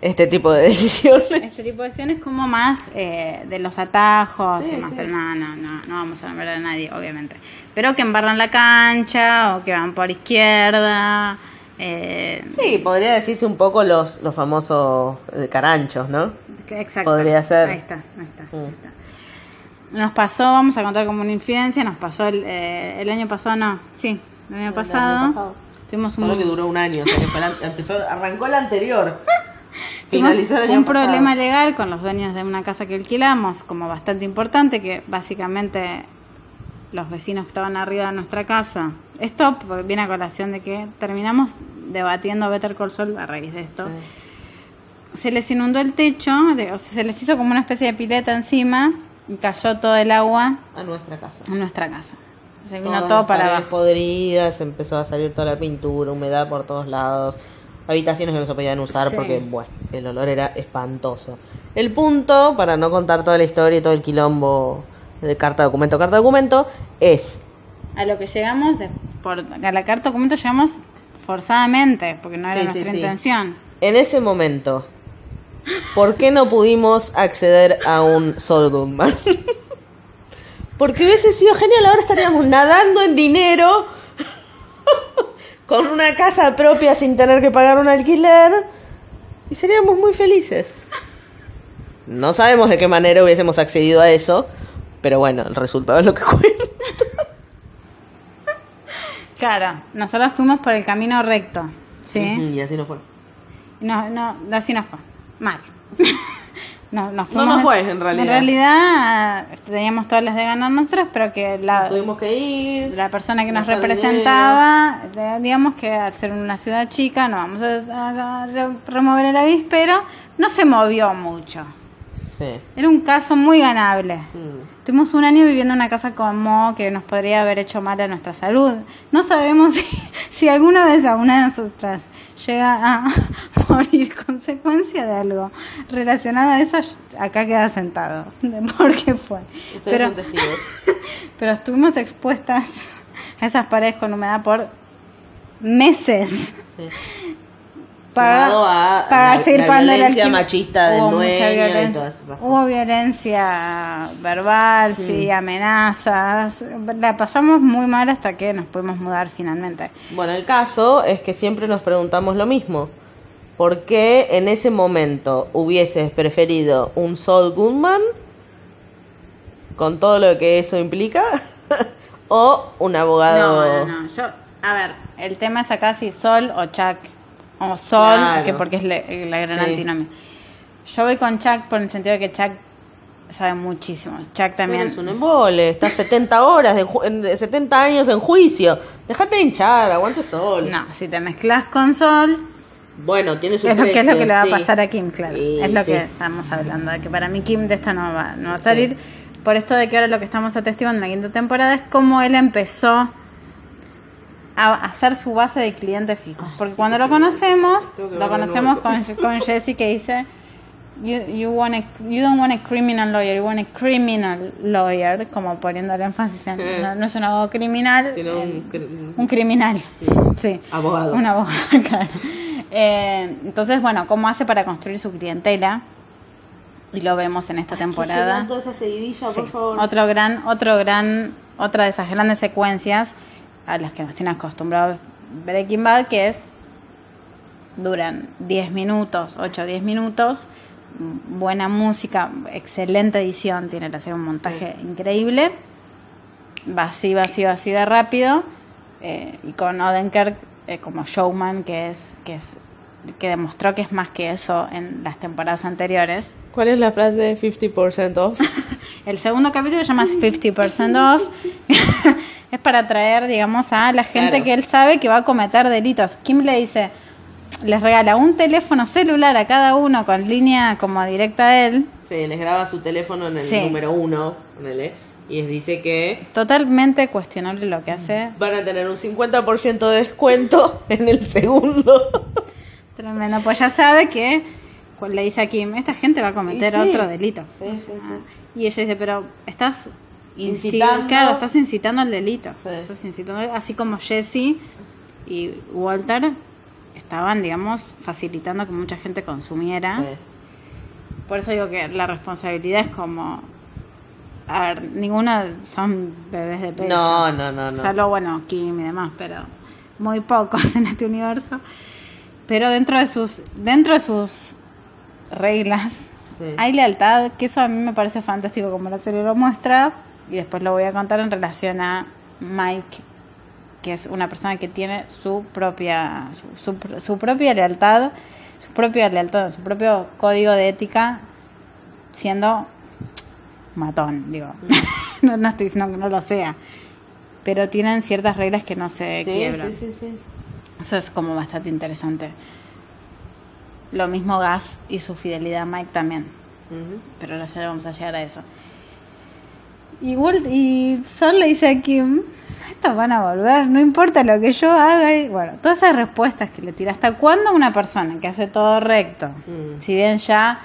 Este tipo de decisiones. este tipo de decisiones como más eh, de los atajos Sí, y más. sí, pero no, no, no, no vamos a nombrar a nadie, obviamente. Pero que embarran la cancha o que van por izquierda. Eh, Sí, podría decirse un poco los, los famosos eh, caranchos, ¿no? Exacto. podría ser. Ahí está, ahí está, ahí Mm. está. Nos pasó, vamos a contar como una infidencia, nos pasó el, eh, el año pasado, no, sí, el año El pasado. año pasado. Tuvimos un, Solo que duró un año, o sea que empezó, arrancó el anterior. un problema legal con los dueños de una casa que alquilamos, como bastante importante, que básicamente los vecinos que estaban arriba de nuestra casa. Esto viene a colación de que terminamos debatiendo Better Call Saul a raíz de esto. Sí. Se les inundó el techo, de- o sea, se les hizo como una especie de pileta encima y cayó todo el agua A nuestra casa. en nuestra casa. Se vino Todas todo las para abajo. podridas, empezó a salir toda la pintura, humedad por todos lados, habitaciones que no se podían usar Sí. porque, bueno, el olor era espantoso. El punto, para no contar toda la historia y todo el quilombo de carta documento, carta documento, es A lo que llegamos, de, por, a la carta documento llegamos forzadamente, porque no era Sí, nuestra sí, intención. en ese momento, ¿por qué no pudimos acceder a un Sol Goodman? Porque hubiese sido genial, ahora estaríamos nadando en dinero, con una casa propia sin tener que pagar un alquiler, y seríamos muy felices. No sabemos de qué manera hubiésemos accedido a eso, pero bueno, el resultado es lo que cuenta. Claro, nosotros fuimos por el camino recto, ¿sí? Y así no fue. No, no, así no fue. Mal. No, nos No fue, en realidad. En realidad teníamos todas las de ganar nosotros, pero que la, Tuvimos que ir. la persona que nos representaba, de- digamos que al ser una ciudad chica, no vamos a, a re- remover el avispero, no se movió mucho. Sí. Era un caso muy ganable. Mm. Tuvimos un año viviendo en una casa con Mo que nos podría haber hecho mal a nuestra salud. No sabemos si, si alguna vez a una de nosotras llega a morir consecuencia de algo relacionado a eso. Acá queda sentado de por qué fue. Ustedes Pero, son testigos. pero estuvimos expuestas a esas paredes con humedad por meses. Sí. Paga- Sumado a para la, seguir la el violencia alquiler. machista del Hubo y todas esas cosas. Hubo violencia verbal, sí, amenazas. La pasamos muy mal hasta que nos pudimos mudar finalmente. Bueno, el caso es que siempre nos preguntamos lo mismo. ¿Por qué en ese momento hubieses preferido un Saul Goodman con todo lo que eso implica? ¿O un abogado? No, no, no. Yo, a ver, el tema es acá si Sol o Chuck. O Sol, Claro. que porque es le- la gran Sí. antinomia. Yo voy con Chuck por el sentido de que Chuck sabe muchísimo. Chuck Pero también. es un embole, está 70 horas, de ju- en- 70 años en juicio. Déjate de hinchar, aguante sol. No, si te mezclas con Sol, Bueno, tiene su es lo que es lo que le va a pasar a Kim, claro. Sí, es lo que estamos hablando, de que para mí Kim de esta no va, no va a salir. Por esto de que ahora lo que estamos atestiguando en la quinta temporada es cómo él empezó a hacer su base de clientes fijos. Ay, Porque cuando lo conocemos, lo conocemos con, con Jesse que dice You, you, want a- you don't want a criminal lawyer, you want a criminal lawyer, como poniendo el énfasis en, Eh. no, no es un abogado criminal, Sino un eh, cri- un criminal. Sí. Abogado. Un abogado, claro. Eh, entonces, bueno, ¿cómo hace para construir su clientela? Y lo vemos en esta temporada. toda esa seguidilla, Sí. por favor. Otro gran, otro gran, otra de esas grandes secuencias a las que nos tiene acostumbrado Breaking Bad, que es duran 10 minutos, 8 o 10 minutos, buena música, excelente edición, tiene que hacer un montaje increíble, va así, va así, va así de rápido, eh, y con Odenkirk eh, como showman, que es, que es que demostró que es más que eso en las temporadas anteriores. ¿Cuál es la frase de 50% off? El segundo capítulo se llama 50% off. es para atraer, digamos, a la gente Claro. que él sabe que va a cometer delitos. Kim le dice, les regala un teléfono celular a cada uno con línea como directa a él. Se les graba su teléfono en el Sí. número uno, ponele, y les dice que Totalmente cuestionable lo que hace. van a tener un 50% de descuento en el segundo. Tremendo. Pues ya sabe que cuando le dice a Kim, esta gente va a cometer sí. otro delito. Sí, sí, sí. Ah, Y ella dice, pero estás Incitando. Claro, estás incitando al delito. Sí. Estás incitando, así como Jesse y Walter estaban, digamos, facilitando que mucha gente consumiera. Sí. Por eso digo que la responsabilidad es como... A ver, ninguno son bebés de pecho. No, no, no, no. Salvo, bueno, Kim y demás, pero muy pocos en este universo. Pero dentro de sus, dentro de sus reglas Sí. hay lealtad, que eso a mí me parece fantástico como la serie lo muestra. Y después lo voy a contar en relación a Mike que es una persona que tiene su propia, su, su- su propia lealtad, su propia lealtad, su propio código de ética, siendo matón, digo. no, no estoy diciendo que no lo sea, pero tienen ciertas reglas que no se Sí, quiebran. sí, sí, sí. Eso es como bastante interesante. Lo mismo Gas y su fidelidad a Mike también. Pero ahora ya vamos a llegar a eso. Y, Walt, y Sol le dice a Kim, estos van a volver, no importa lo que yo haga. Y, bueno, todas esas respuestas que le tira. ¿Hasta cuándo una persona que hace todo recto? Mm. Si bien ya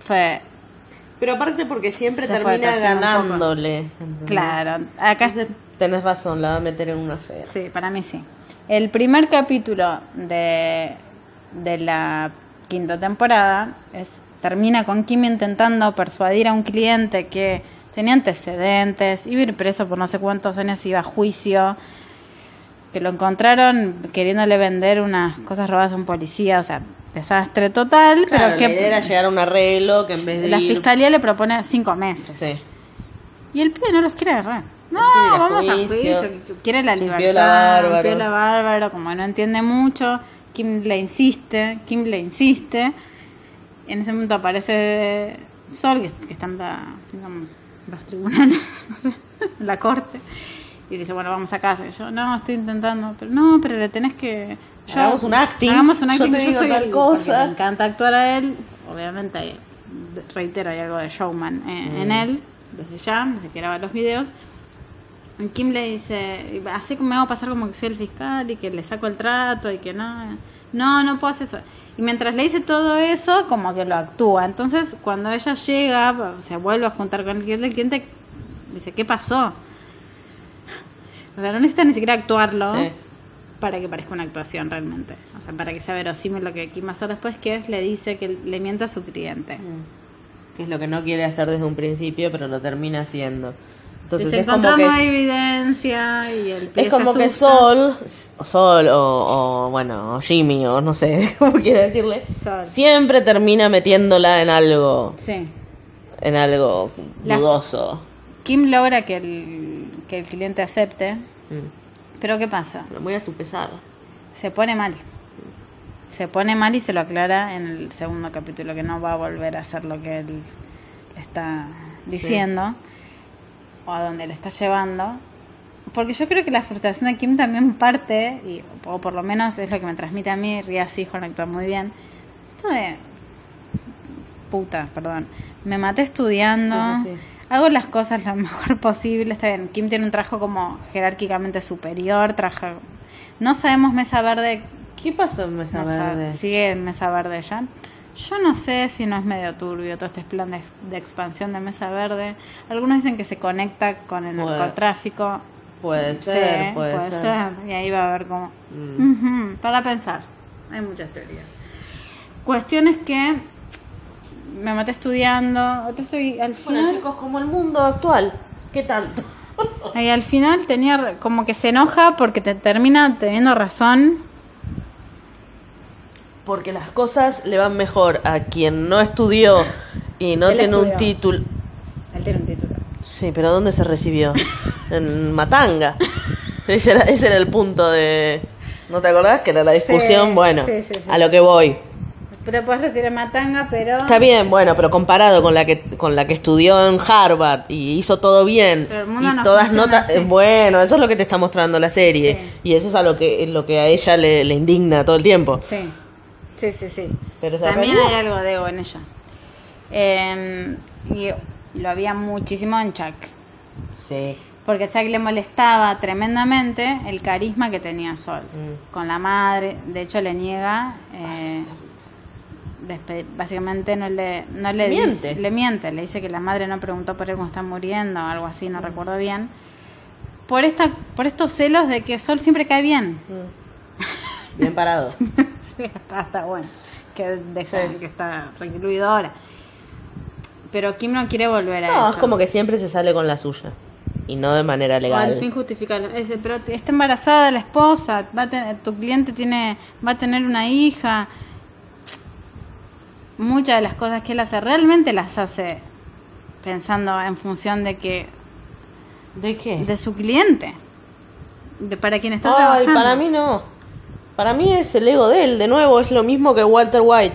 fue... Pero aparte porque siempre Se termina ganándole. Claro, acá Entonces, tenés razón, la va a meter en una fea. Sí, para mí sí. El primer capítulo de, de la quinta temporada es, termina con Kim intentando persuadir a un cliente que tenía antecedentes, iba a ir preso por no sé cuántos años, iba a juicio, que lo encontraron queriéndole vender unas cosas robadas a un policía, o sea, desastre total, Claro, pero que idea era llegar a un arreglo que en vez de la ir- fiscalía le propone cinco meses. Sí. Y el pibe no los quiere agarrar. No, quiere ir a vamos a juicio. juicio. Quiere la libertad. piola bárbaro. piola bárbaro, como no entiende mucho. Kim le insiste, Kim le insiste. En ese momento aparece Sol, que, que está en la, digamos, los tribunales, no sé, en la corte. Y dice, bueno, vamos a casa. Y yo, no, estoy intentando. Pero no, pero le tenés que... yo- Hagamos un acting. Hagamos un Yo acting. te digo soy tal el- cosa. Me encanta actuar a él. Obviamente, reitero, hay algo de showman en, en Mm. él, desde ya, desde que graba los videos. Kim le dice, así me hago pasar como que soy el fiscal y que le saco el trato y que no, no, no puedo hacer eso. Y mientras le dice todo eso, como que lo actúa. Entonces, cuando ella llega, se vuelve a juntar con el cliente, el cliente dice, ¿qué pasó? O sea, no necesita ni siquiera actuarlo Sí. para que parezca una actuación realmente. O sea, para que sea verosímil lo que Kim va a hacer después, que es le dice que le mienta a su cliente. Que es lo que no quiere hacer desde un principio, pero lo termina haciendo. Entonces es como que evidencia y el pibe es se como que. Sol, Sol o, o, bueno, Jimmy o no sé cómo quiere decirle, Sol. siempre termina metiéndola en algo, Sí. en algo La- dudoso. Kim logra que el, que el cliente acepte, Mm. pero ¿qué pasa? Pero muy a su pesar. Se pone mal. Se pone mal y se lo aclara en el segundo capítulo, que no va a volver a hacer lo que él le está diciendo o a donde le está llevando. Porque yo creo que la frustración de Kim también parte, y, o por lo menos es lo que me transmite a mí, Ria Sihorn actúa muy bien. Esto de. Puta, perdón. Me maté estudiando. Sí, sí, sí. Hago las cosas lo mejor posible. Está bien. Kim tiene un trabajo como jerárquicamente superior. Trabaja. No sabemos Mesa Verde. ¿Qué pasó en Mesa no Verde? sigue en Mesa Verde ya. Yo no sé si no es medio turbio todo este plan de, de expansión de Mesa Verde. Algunos dicen que se conecta con el Puede- narcotráfico. Puede Sí, ser, puede, ser. Y ahí va a haber como... Mm. Para pensar. Hay muchas teorías. Cuestiones que me maté estudiando. Ahora estoy al Bueno, final. chicos, como el mundo actual, ¿qué tanto? Y al final tenía como que se enoja porque te termina teniendo razón. Porque las cosas le van mejor a quien no estudió y no Él tiene un título. Él tiene un título. Sí, pero ¿dónde se recibió? en Matanga. Ese era, ese era el punto de... ¿No te acordás? Que era la discusión. Sí, bueno, sí, sí, sí. a lo que voy. Te puedes recibir en Matanga, pero. Está bien, bueno, pero comparado con la que con la que estudió en Harvard y hizo todo bien Pero el mundo y no todas notas, así. bueno, eso es lo que te está mostrando la serie y eso es a lo que lo que a ella le, le indigna todo el tiempo. Sí, sí, sí, sí. Pero También realidad. hay algo de ego en ella. Eh, y lo había muchísimo en Chuck. Sí. Porque a Chuck le molestaba tremendamente el carisma que tenía Sol. Mm. Con la madre, de hecho le niega. eh, básicamente no le, no le Miente. dice- le miente, le dice que la madre no preguntó por él cuando está muriendo o algo así, Mm. no recuerdo bien. Por esta, por estos celos de que Sol siempre cae bien. Mm. Bien parado. Sí, está, está bueno. Que deja que está recluido ahora. Pero Kim no quiere volver a No, eso. es como que siempre se sale con la suya y no de manera O legal. al fin justificarlo. Pero está embarazada la esposa, va a tener, tu cliente tiene, va a tener una hija. Muchas de las cosas que él hace realmente las hace pensando en función de que ¿De qué? de su cliente. de- para quien está Ay, trabajando. para mí no. Para mí es el ego de él, de nuevo, es lo mismo que Walter White.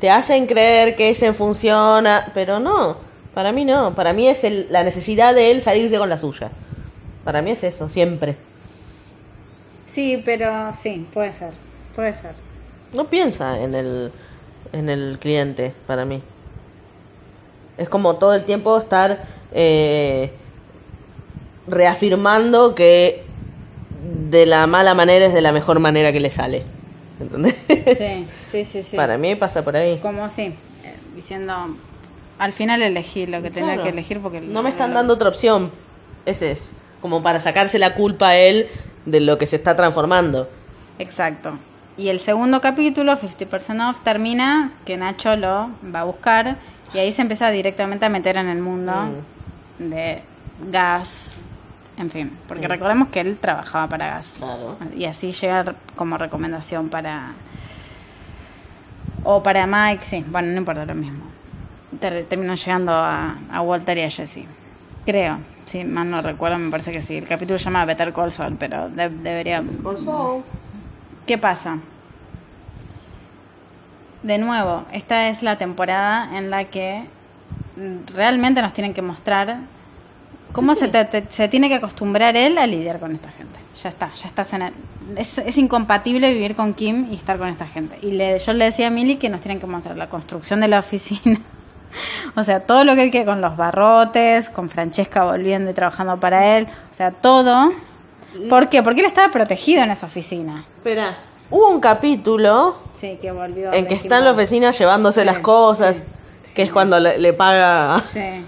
Te hacen creer que ese funciona, pero no. Para mí no. Para mí es el- la necesidad de él salirse con la suya. Para mí es eso, siempre. Sí, pero sí, puede ser. Puede ser. No piensa en el, en el cliente, para mí. Es como todo el tiempo estar eh, reafirmando que de la mala manera es de la mejor manera que le sale. ¿Entendés? Sí, sí, sí, sí. Para mí pasa por ahí. Como sí, eh, diciendo, al final elegí lo que tenía Claro. que elegir porque... No me están dando otra opción. Ese es. Como para sacarse la culpa a él de lo que se está transformando. Exacto. Y el segundo capítulo, 50% off, termina que Nacho lo va a buscar y ahí se empieza directamente a meter en el mundo Mm. de gas, en fin, porque recordemos que él trabajaba para gas. Claro. Y así llega como recomendación para... O para Mike, sí, bueno, no importa lo mismo. Ter- terminó llegando a, a Walter y a Jesse. Creo, sí, mal no recuerdo, me parece que sí. El capítulo se llama Better Call Saul, pero de- debería... ¿Qué pasa? De nuevo, esta es la temporada en la que realmente nos tienen que mostrar cómo Sí, se, sí. te- te- se tiene que acostumbrar él a lidiar con esta gente. Ya está, ya estás en el- es, es incompatible vivir con Kim y estar con esta gente. Y le, yo le decía a Milly que nos tienen que mostrar la construcción de la oficina. O sea, todo lo que él quiere con los barrotes, con Francesca volviendo y trabajando para él. O sea, todo. ¿Por qué? Porque él estaba protegido en esa oficina. Espera, hubo un capítulo Sí, que volvió. en que está en la oficina llevándose Sí, las cosas, que es cuando le, le paga Sí.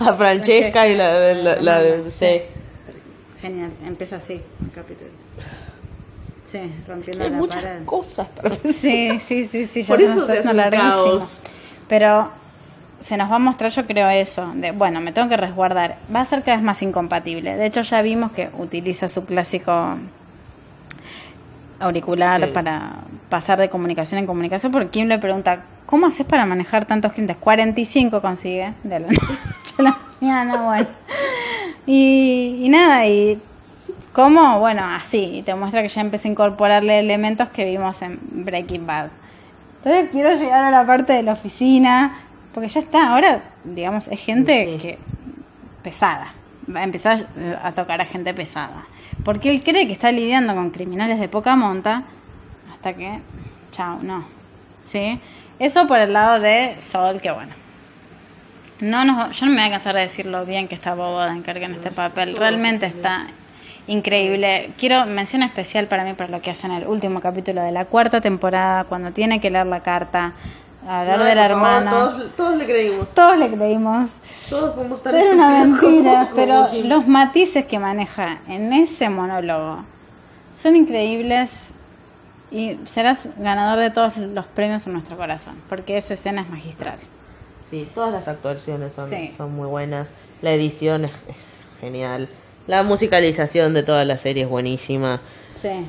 a Francesca y la, la, la- sí. Genial, empieza así el capítulo. Sí, rompiendo Hay la muchas pared. cosas para pensar. Sí, sí, sí, sí, ya Por eso es un caos. Pero se nos va a mostrar, yo creo, eso. De, bueno, me tengo que resguardar. Va a ser cada vez más incompatible. De hecho, ya vimos que utiliza su clásico auricular Sí. para pasar de comunicación en comunicación, porque Kim le pregunta, ¿cómo haces para manejar tantos clientes? 45 consigue de la noche a la mañana, bueno. Y, y nada, y ¿cómo? Bueno, así, y te muestra que ya empecé a incorporarle elementos que vimos en Breaking Bad. Entonces quiero llegar a la parte de la oficina, porque ya está, ahora, digamos, es gente Sí. que pesada. Va a empezar a tocar a gente pesada. Porque él cree que está lidiando con criminales de poca monta, hasta que, chao, no. ¿Sí? Eso por el lado de Sol, que bueno. No nos, yo no me voy a cansar de decirlo bien que está Bob Odenkirk en este papel. Realmente está increíble. Quiero mención especial para mí por lo que hace en el último capítulo de la cuarta temporada, cuando tiene que leer la carta, hablar No, del hermano. Todos, todos le creímos. Todos le creímos. Todos fuimos tan Era una mentira, como pero los matices que maneja en ese monólogo son increíbles y serás ganador de todos los premios en nuestro corazón, porque esa escena es magistral. Sí, todas las actuaciones son, Sí. son muy buenas. La edición es, es genial. La musicalización de toda la serie es buenísima. Sí.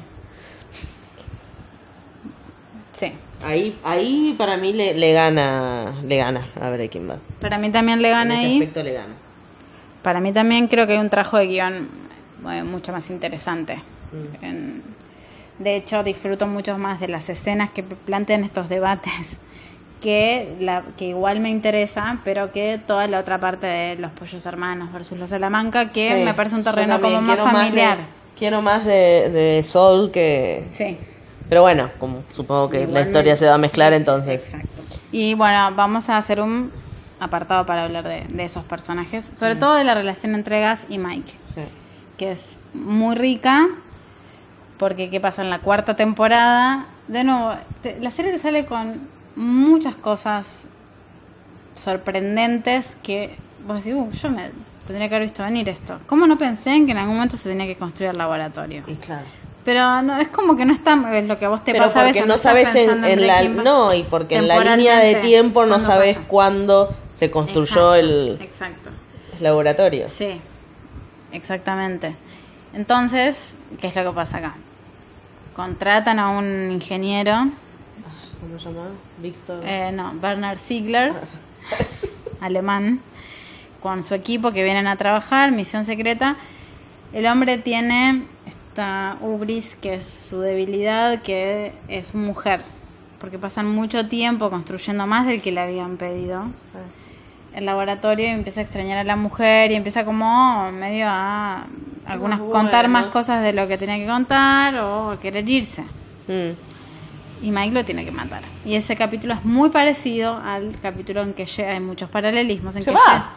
Sí. Ahí, ahí para mí le, le gana le gana a Breaking Bad. Para mí también le gana en ese ahí. aspecto le gana. Para mí también creo que hay un trabajo de guion eh, mucho más interesante. Mm. En- de hecho, disfruto mucho más de las escenas que plantean estos debates que, la, que igual me interesa, pero que toda la otra parte de los pollos hermanos versus los Salamanca, que Sí, me parece un terreno como más familiar. de- quiero más de, de Soul que... Sí. Pero bueno, como supongo que la historia se va a mezclar entonces. Exacto. Y bueno, vamos a hacer un apartado para hablar de, de esos personajes, sobre todo de la relación entre Gas y Mike. Sí. que es muy rica, porque ¿qué pasa en la cuarta temporada? De nuevo, te- la serie te sale con muchas cosas sorprendentes que vos decís, "Uh, yo me tendría que haber visto venir esto. ¿Cómo no pensé en que en algún momento se tenía que construir el laboratorio? Y claro. Pero no, es como que no está es lo que a vos te Pero pasa a porque veces. no sabes en, la no y porque en la línea de tiempo no ¿cuándo sabes pasa? cuándo se construyó Exacto, el Exacto. laboratorio. Sí, exactamente. Entonces, ¿qué es lo que pasa acá? Contratan a un ingeniero, ¿Cómo se llama? Víctor. eh, no, Bernard Ziegler, alemán, con su equipo que vienen a trabajar, misión secreta, El hombre tiene esta ubris, que es su debilidad, que es mujer, porque pasan mucho tiempo construyendo más del que le habían pedido el laboratorio y empieza a extrañar a la mujer y empieza como medio a algunas contar más cosas de lo que tenía que contar o a querer irse. Mm. Y Mike lo tiene que matar. Y ese capítulo es muy parecido al capítulo en que llega, hay muchos paralelismos en Se que va.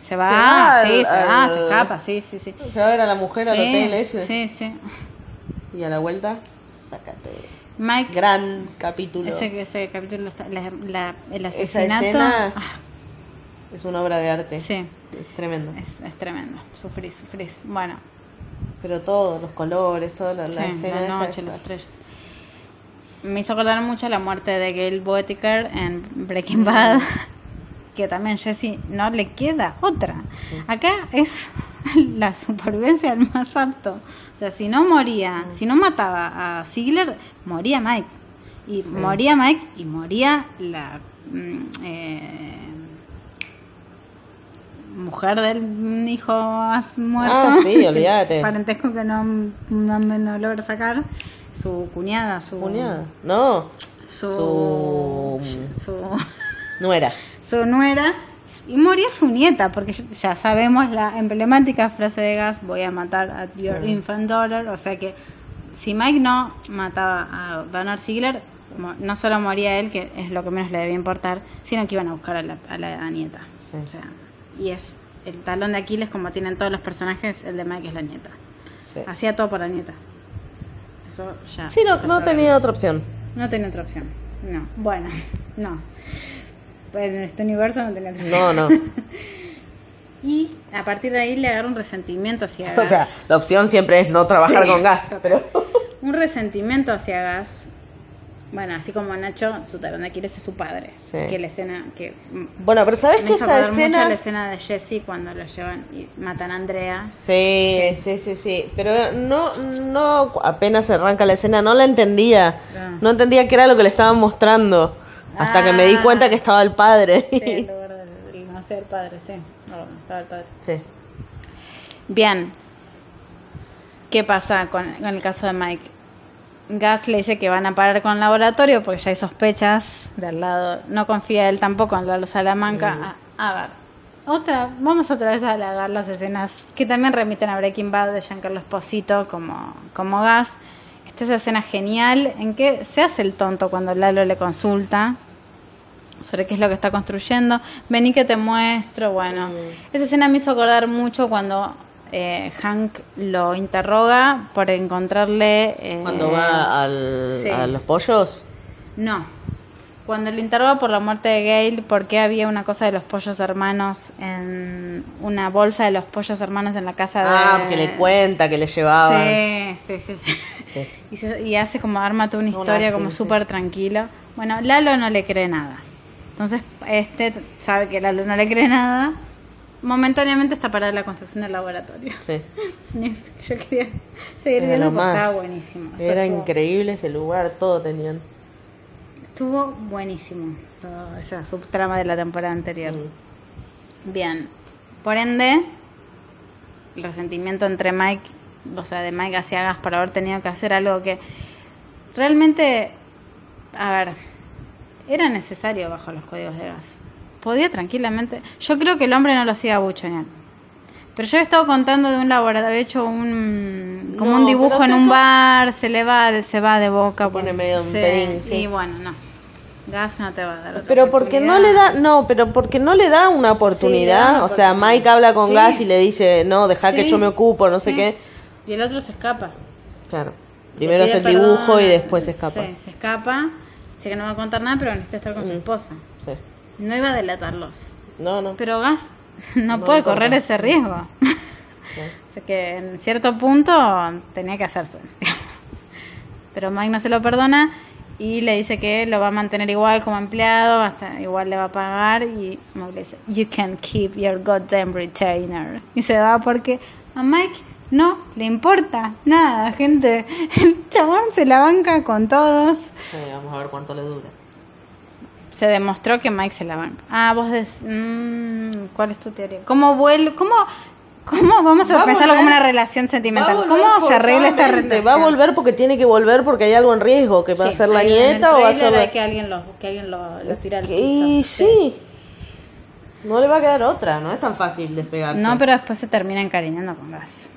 Se va, Se va sí, al- se va, al- se escapa, sí, sí, sí. Se va a ver a la mujer al Sí, hotel ese. sí, sí. Y a la vuelta, sácate. Mike, Gran capítulo. ese, ese capítulo, está- la- la- el Esa asesinato, escena ah, es una obra de arte. sí, Es tremendo. es, es tremendo, sufrís, sufrís. Bueno, Pero todos los colores, toda la, la Sí, escena la esa noche, es- las estrellas. Me hizo acordar mucho la muerte de Gail Boetiker en Breaking Bad, que también Jesse no le queda otra. Acá es la supervivencia del más apto. O sea, si no moría, si no mataba a Ziegler, moría Mike. Y moría Mike y moría la mm, eh, mujer del hijo muerto. Ah, sí, olvídate. Parentesco que no, no, no logro sacar. Su cuñada, su. Cuñada. No. Su. Su- Su, Nuera. su nuera. Y moría su nieta, porque ya- sabemos la emblemática frase de Gas: Voy a matar a your Mm. infant daughter. O sea que si Mike no mataba a Bernard Ziegler, no solo moría él, que es lo que menos le debía importar, sino que iban a buscar a la, a la nieta. Sí. O sea, y es el talón de Aquiles, como tienen todos los personajes, el de Mike es la nieta. Sí. Hacía todo por la nieta. Eso ya. Sí, no, no tenía otra opción. No tenía otra opción. No. Bueno, no. Pero en este universo no tenía otra opción. No, no. Y a partir de ahí le agarra un resentimiento hacia O Gas. sea, la opción siempre es no trabajar Sí. con gas, pero... Un resentimiento hacia Gas. Bueno, así como Nacho, su talón de Aquiles es su padre. Sí. Que la escena. que Bueno, pero ¿sabes que esa acordar mucho escena... la escena de Jesse cuando lo llevan y matan a Andrea. Sí, sí, sí, sí, Pero no, no, apenas arranca la escena, no la entendía. Ah. No entendía qué era lo que le estaban mostrando. Hasta que me di Ah. cuenta que estaba el padre. Sí, en lugar del del no ser padre, sí. No, estaba el padre. Sí. Bien. ¿Qué pasa con, con el caso de Mike? Gas le dice que van a parar con el laboratorio porque ya hay sospechas del lado. No confía él tampoco en Lalo Salamanca. A, a ver, otra, vamos otra vez a halagar las escenas que también remiten a Breaking Bad de Giancarlo Esposito como, como Gas. Esta es escena genial en que se hace el tonto cuando Lalo le consulta sobre qué es lo que está construyendo. Vení que te muestro. Bueno, Mm. esa escena me hizo acordar mucho cuando eh, Hank lo interroga por encontrarle. eh, Cuando va al, sí. a los pollos. No. Cuando lo interroga por la muerte de Gail, porque había una cosa de los pollos hermanos en una bolsa de los pollos hermanos en la casa de. Ah, que le cuenta, que le llevaba. Sí, sí, sí. sí. Sí. Y, se- y hace como arma toda una historia como súper tranquilo. Bueno, Lalo no le cree nada. Entonces, este sabe que Lalo no le cree nada. Momentáneamente está parada la construcción del laboratorio. Sí. Yo quería seguir Era viendo porque estaba buenísimo. Eso Era estuvo- increíble ese lugar, todo tenían. Estuvo buenísimo. Toda esa subtrama de la temporada anterior. Mm. Bien. Por ende, el resentimiento entre Mike, o sea, de Mike hacia Gas por haber tenido que hacer algo que realmente, a ver, era necesario bajo los códigos de Gas. Podía tranquilamente. Yo creo que el hombre no lo hacía buchonear. Pero yo he estado contando de un laboratorio, había hecho un como No, un dibujo en un bar, se le va, de- se va de boca. Se pone medio un sí, pedín, sí. Y bueno, no. Gas no te va a dar otra Pero porque no le da, no, pero porque no le da una oportunidad. una o sea. Mike habla con Sí. Gas y le dice, no, deja que yo me ocupo, no sé qué. Y el otro se escapa. Claro. Primero hace el dibujo y después se escapa. Sí, se escapa. Dice que no va a contar nada, pero necesita estar con su Mm. esposa. Sí. No iba a delatarlos. No, no. Pero Gas no, No puede correr ese riesgo. Sí. O sea que en cierto punto tenía que hacerse. Pero Mike no se lo perdona y le dice que lo va a mantener igual como empleado, hasta igual le va a pagar y Mike le dice, You can keep your goddamn retainer. Y se va porque a Mike no le importa nada, gente. El chabón se la banca con todos. Sí, vamos a ver cuánto le dura. Se demostró que Mike se la banca. Ah, vos decís, mm, ¿cuál es tu teoría? ¿Cómo vuelve? ¿Cómo ¿Cómo vamos a Va pensarlo volver- como una relación sentimental? ¿Cómo se arregla esta relación? Va a volver porque tiene que volver porque hay algo en riesgo, que va a Sí, ser la nieta o va a ser la... que alguien lo, que alguien lo, lo tira al piso. Y sí. No le va a quedar otra, no es tan fácil despegarse. No, pero después se termina encariñando con Gas.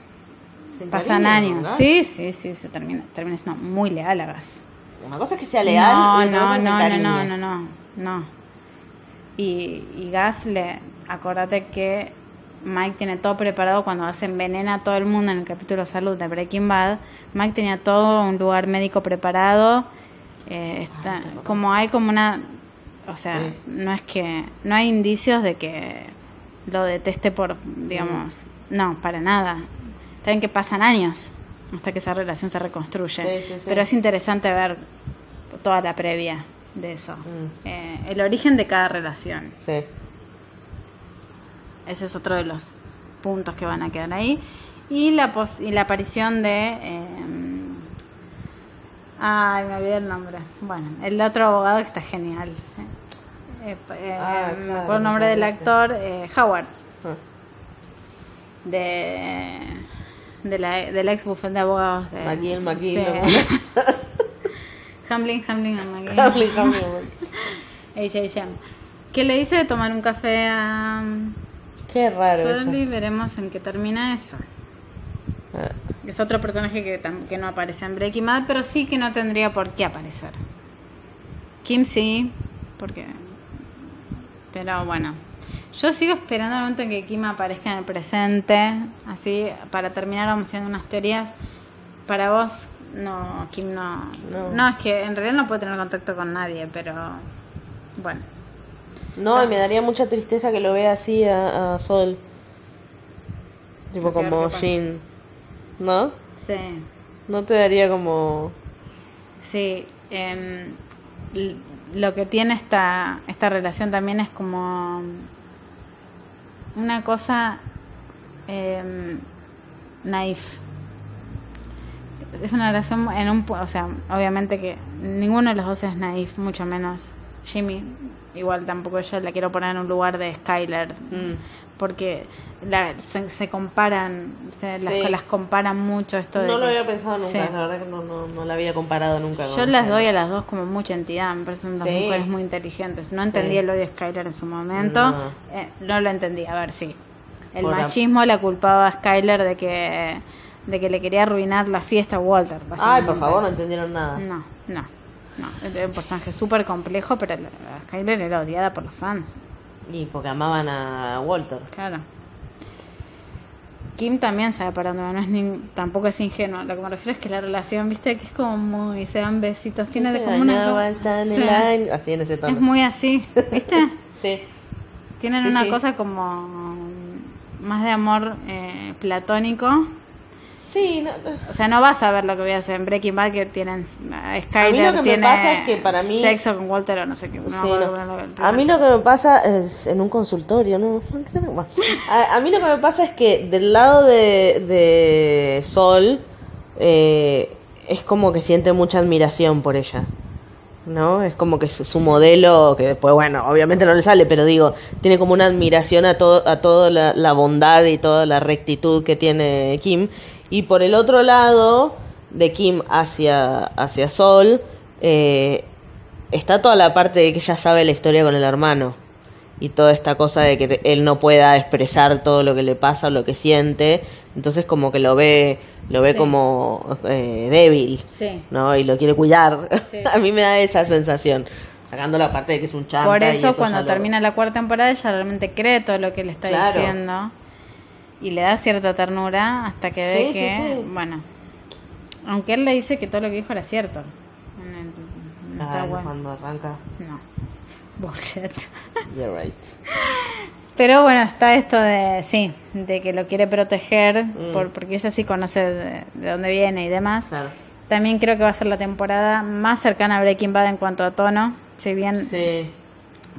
Pasan años. Sí, sí, sí, se termina, termina siendo muy leal a Gas. Una cosa es que sea leal No, y no, no, no, no, no, no, no. Y, y Gas le, acordate que Mike tiene todo preparado cuando se envenena a todo el mundo en el capítulo salud de Breaking Bad. Mike tenía todo un lugar médico preparado. Eh, está, Ah, como hay como una, o sea, Sí. no es que no hay indicios de que lo deteste por, digamos, no, para nada. También que pasan años hasta que esa relación se reconstruye. Sí, sí, sí. Pero es interesante ver toda la previa de eso. Mm. Eh, el origen de cada relación. Sí. Ese es otro de los puntos que van a quedar ahí. Y la, pos- y la aparición de... eh, ay, me olvidé el nombre. Bueno, el otro abogado que está genial. Eh, eh, Ah, me acuerdo el nombre del actor, Howard, Ah. de, de la, del ex bufete de abogados. De, McGill, McGill, sí. Hamlin, Hamlin, and McGill. Hamlin, Hamlin. H.H.M. Que le dice de tomar un café a Qué raro eso. Veremos en qué termina eso. Ah, Es otro personaje que, que no aparece en Breaking Bad, pero sí que no tendría por qué aparecer. Kim sí, porque... Pero bueno, yo sigo esperando el momento en que Kim aparezca en el presente, así, para terminar vamos haciendo unas teorías. Para vos, no, Kim no... No. No, es que en realidad no puede tener contacto con nadie, pero... Bueno. No, y me daría mucha tristeza que lo vea así a, a Sol. Tipo como. Jin. ¿No? Sí. ¿No te daría como... Sí, em, lo que tiene esta, esta relación también es como una cosa eh, naif. Es una relación en un... O sea, obviamente que ninguno de los dos es naif, mucho menos Jimmy. Igual tampoco yo la quiero poner en un lugar de Skyler. Mm. Porque la- se, se comparan, se- las, Sí. las comparan mucho esto de No lo había pensado nunca, Sí. la verdad que no, no, no la había comparado nunca. Yo las doy a las dos como mucha entidad, me parecen dos Sí. mujeres muy inteligentes. No entendí el odio de Skyler en su momento, No. eh, no lo entendí, a ver, sí. El Por la- machismo la culpaba a Skyler de que, de que le quería arruinar la fiesta a Walter. Ay, por favor, no entendieron nada. No, no, no. Es un personaje súper complejo, pero la- la Skyler era odiada por los fans, Y porque amaban a Walter. claro. Kim también sabe para dónde va, no es tampoco es ingenuo. Lo que me refiero es que la relación, viste, que es como muy, se dan besitos, tiene de Se como una... está en Sí. Así en ese tono. Es muy así, ¿viste? Sí. Tienen Sí, una sí. cosa como más de amor eh, platónico. Sí, no, O sea, no vas a ver lo que voy a hacer en Breaking Bad que tienen a Skyler lo que me tiene pasa es que para mí- sexo con Walter o no sé qué. no Sí, A mí lo que me pasa es en un consultorio, ¿no? A, a mí lo que me pasa es que del lado de, de Sol eh, es como que siente mucha admiración por ella. ¿No? Es como que su, su modelo, que después, bueno, obviamente no le sale, pero digo, tiene como una admiración a, todo a toda la, la bondad y toda la rectitud que tiene Kim. Y por el otro lado, de Kim hacia, hacia Sol, eh, está toda la parte de que ella sabe la historia con el hermano y toda esta cosa de que él no pueda expresar todo lo que le pasa o lo que siente entonces como que lo ve lo ve Sí. como eh, débil Sí. no y lo quiere cuidar Sí. a mí me da esa sensación sacando la parte de que es un chanta Por y eso, cuando lo- termina la cuarta temporada ella realmente cree todo lo que le está Claro. diciendo y le da cierta ternura hasta que ve Sí, que, sí. bueno, aunque él le dice que todo lo que dijo era cierto. En el- en cuando arranca No. Bullshit. you're right Pero bueno, está esto de, sí, de que lo quiere proteger, Mm. por, porque ella sí conoce de, de dónde viene y demás. claro También creo que va a ser la temporada más cercana a Breaking Bad en cuanto a tono, si bien, sí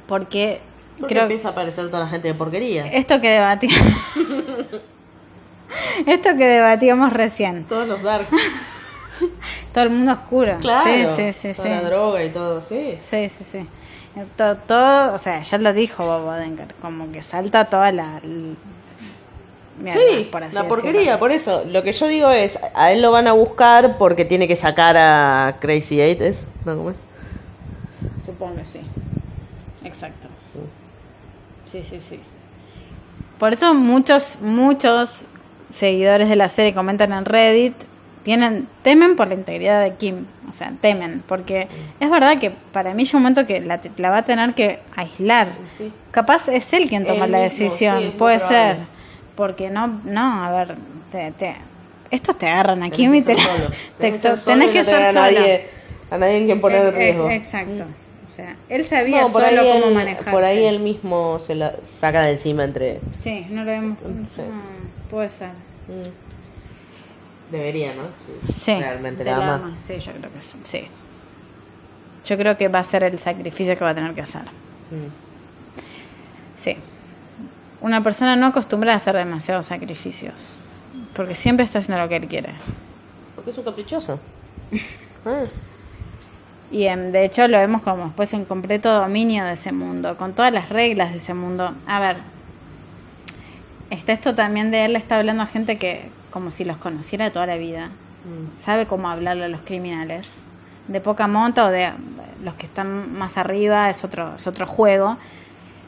porque porque creo empieza a aparecer toda la gente de porquería esto que debatíamos, esto que debatíamos recién, todos los darks todo el mundo oscuro. claro Sí, sí, sí, toda sí. la droga y todo sí Sí, sí, sí. Todo, todo, o sea, ya lo dijo Bob Odenkirk, como que salta toda la... l- mierda, Sí, por así la decirlo. porquería, por eso. Lo que yo digo es, a él lo van a buscar porque tiene que sacar a Crazy Eight, ¿es? ¿No? ¿Cómo es? Supongo que sí. Exacto. Sí, sí, sí. Por eso muchos, muchos seguidores de la serie comentan en Reddit, tienen, temen por la integridad de Kim. O sea, temen. Porque es verdad que para mí llega un momento que la, la va a tener que aislar. Sí. Capaz es él quien toma Él la mismo, decisión, sí, es puede ser. Porque no, no, a ver, te, te- estos te agarran aquí y te, Tenés que ser solo. Tenés que ser a nadie, a nadie en quien poner en Ex- riesgo. Exacto. Sea, él sabía No, por solo ahí, cómo él, manejarse. por ahí él mismo se la saca de encima entre... Sí, no lo vemos. Sí. Ah, puede ser. Mm. Debería, ¿no? Sí. Realmente de la ama. ama. Sí, yo creo que sí. sí. Yo creo que va a ser el sacrificio que va a tener que hacer. Mm. Sí. Una persona no acostumbra a hacer demasiados sacrificios. Porque siempre está haciendo lo que él quiere. Porque es un caprichoso. Ah, Y em, de hecho lo vemos como después en completo dominio de ese mundo, con todas las reglas de ese mundo. A ver, está esto también de él, está hablando a gente que como si los conociera de toda la vida. mm. Sabe cómo hablarle a los criminales. De poca monta o de los que están más arriba es otro, es otro juego.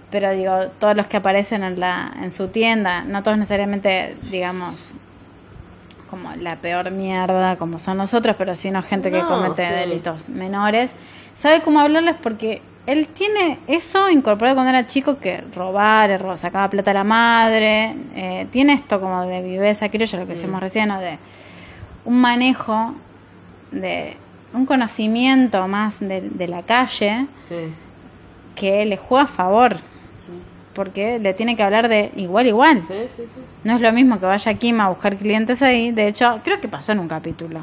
Pero digo, todos los que aparecen en, la, en su tienda, no todos necesariamente, digamos, como la peor mierda como son nosotros, pero sino gente que comete sí. delitos menores. Sabe cómo hablarles porque él tiene eso incorporado cuando era chico que robar, ro- sacaba plata a la madre, eh, tiene esto como de viveza criolla, lo que Mm. decíamos recién, ¿no? de un manejo, de un conocimiento más de, de la calle Sí. que le juega a favor, porque le tiene que hablar de igual igual. Sí, sí, sí. No es lo mismo que vaya Kim a buscar clientes ahí. De hecho, creo que pasó en un capítulo.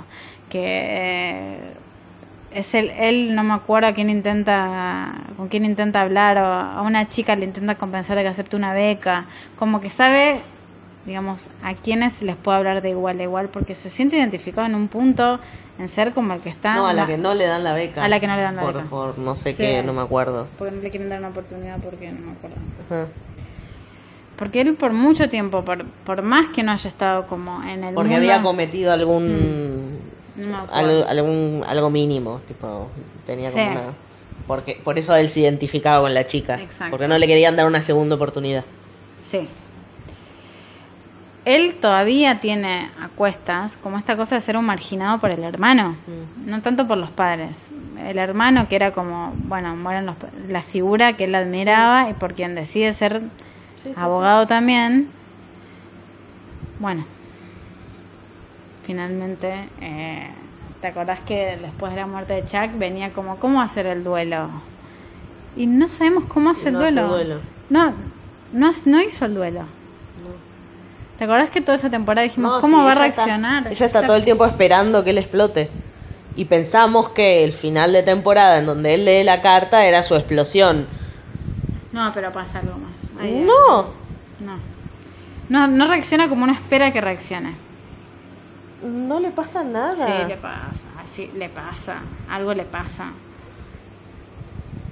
Que eh, es el, él, no me acuerdo a quién intenta, con quién intenta hablar, o a una chica le intenta convencer de que acepte una beca. Como que sabe, digamos, a quiénes les puede hablar de igual a igual, porque se siente identificado en un punto en ser como el que está. No, a la que no le dan la beca. A la que no le dan la por, beca. Por no sé Sí. qué, no me acuerdo. Porque no le quieren dar una oportunidad, porque no me acuerdo. Ajá. Porque él por mucho tiempo, por, por más que no haya estado como en el Porque mundo, había cometido algún, no me acuerdo. al- algún algo mínimo, tipo tenía como Sí. una porque por eso él se identificaba con la chica, Exacto. porque no le querían dar una segunda oportunidad. Sí. Él todavía tiene a cuestas como esta cosa de ser un marginado por el hermano, Mm. no tanto por los padres. El hermano que era como, bueno, mueren los, la figura que él admiraba y por quien decide ser Sí, sí, abogado también. Bueno, finalmente, eh, ¿te acordás que después de la muerte de Chuck venía como, ¿cómo hacer el duelo? Y no sabemos cómo hace No el hace duelo. duelo. No, no, no hizo el duelo. ¿Te acordás que toda esa temporada dijimos, No, ¿cómo sí, va a ella está- reaccionar? ella está todo el tiempo esperando que él explote. Y pensamos que el final de temporada en donde él lee la carta era su explosión. No, pero pasa algo más. Ahí- No, No. No, no reacciona como uno espera que reaccione. no le pasa nada. Sí, le pasa. Sí, le pasa. Algo le pasa.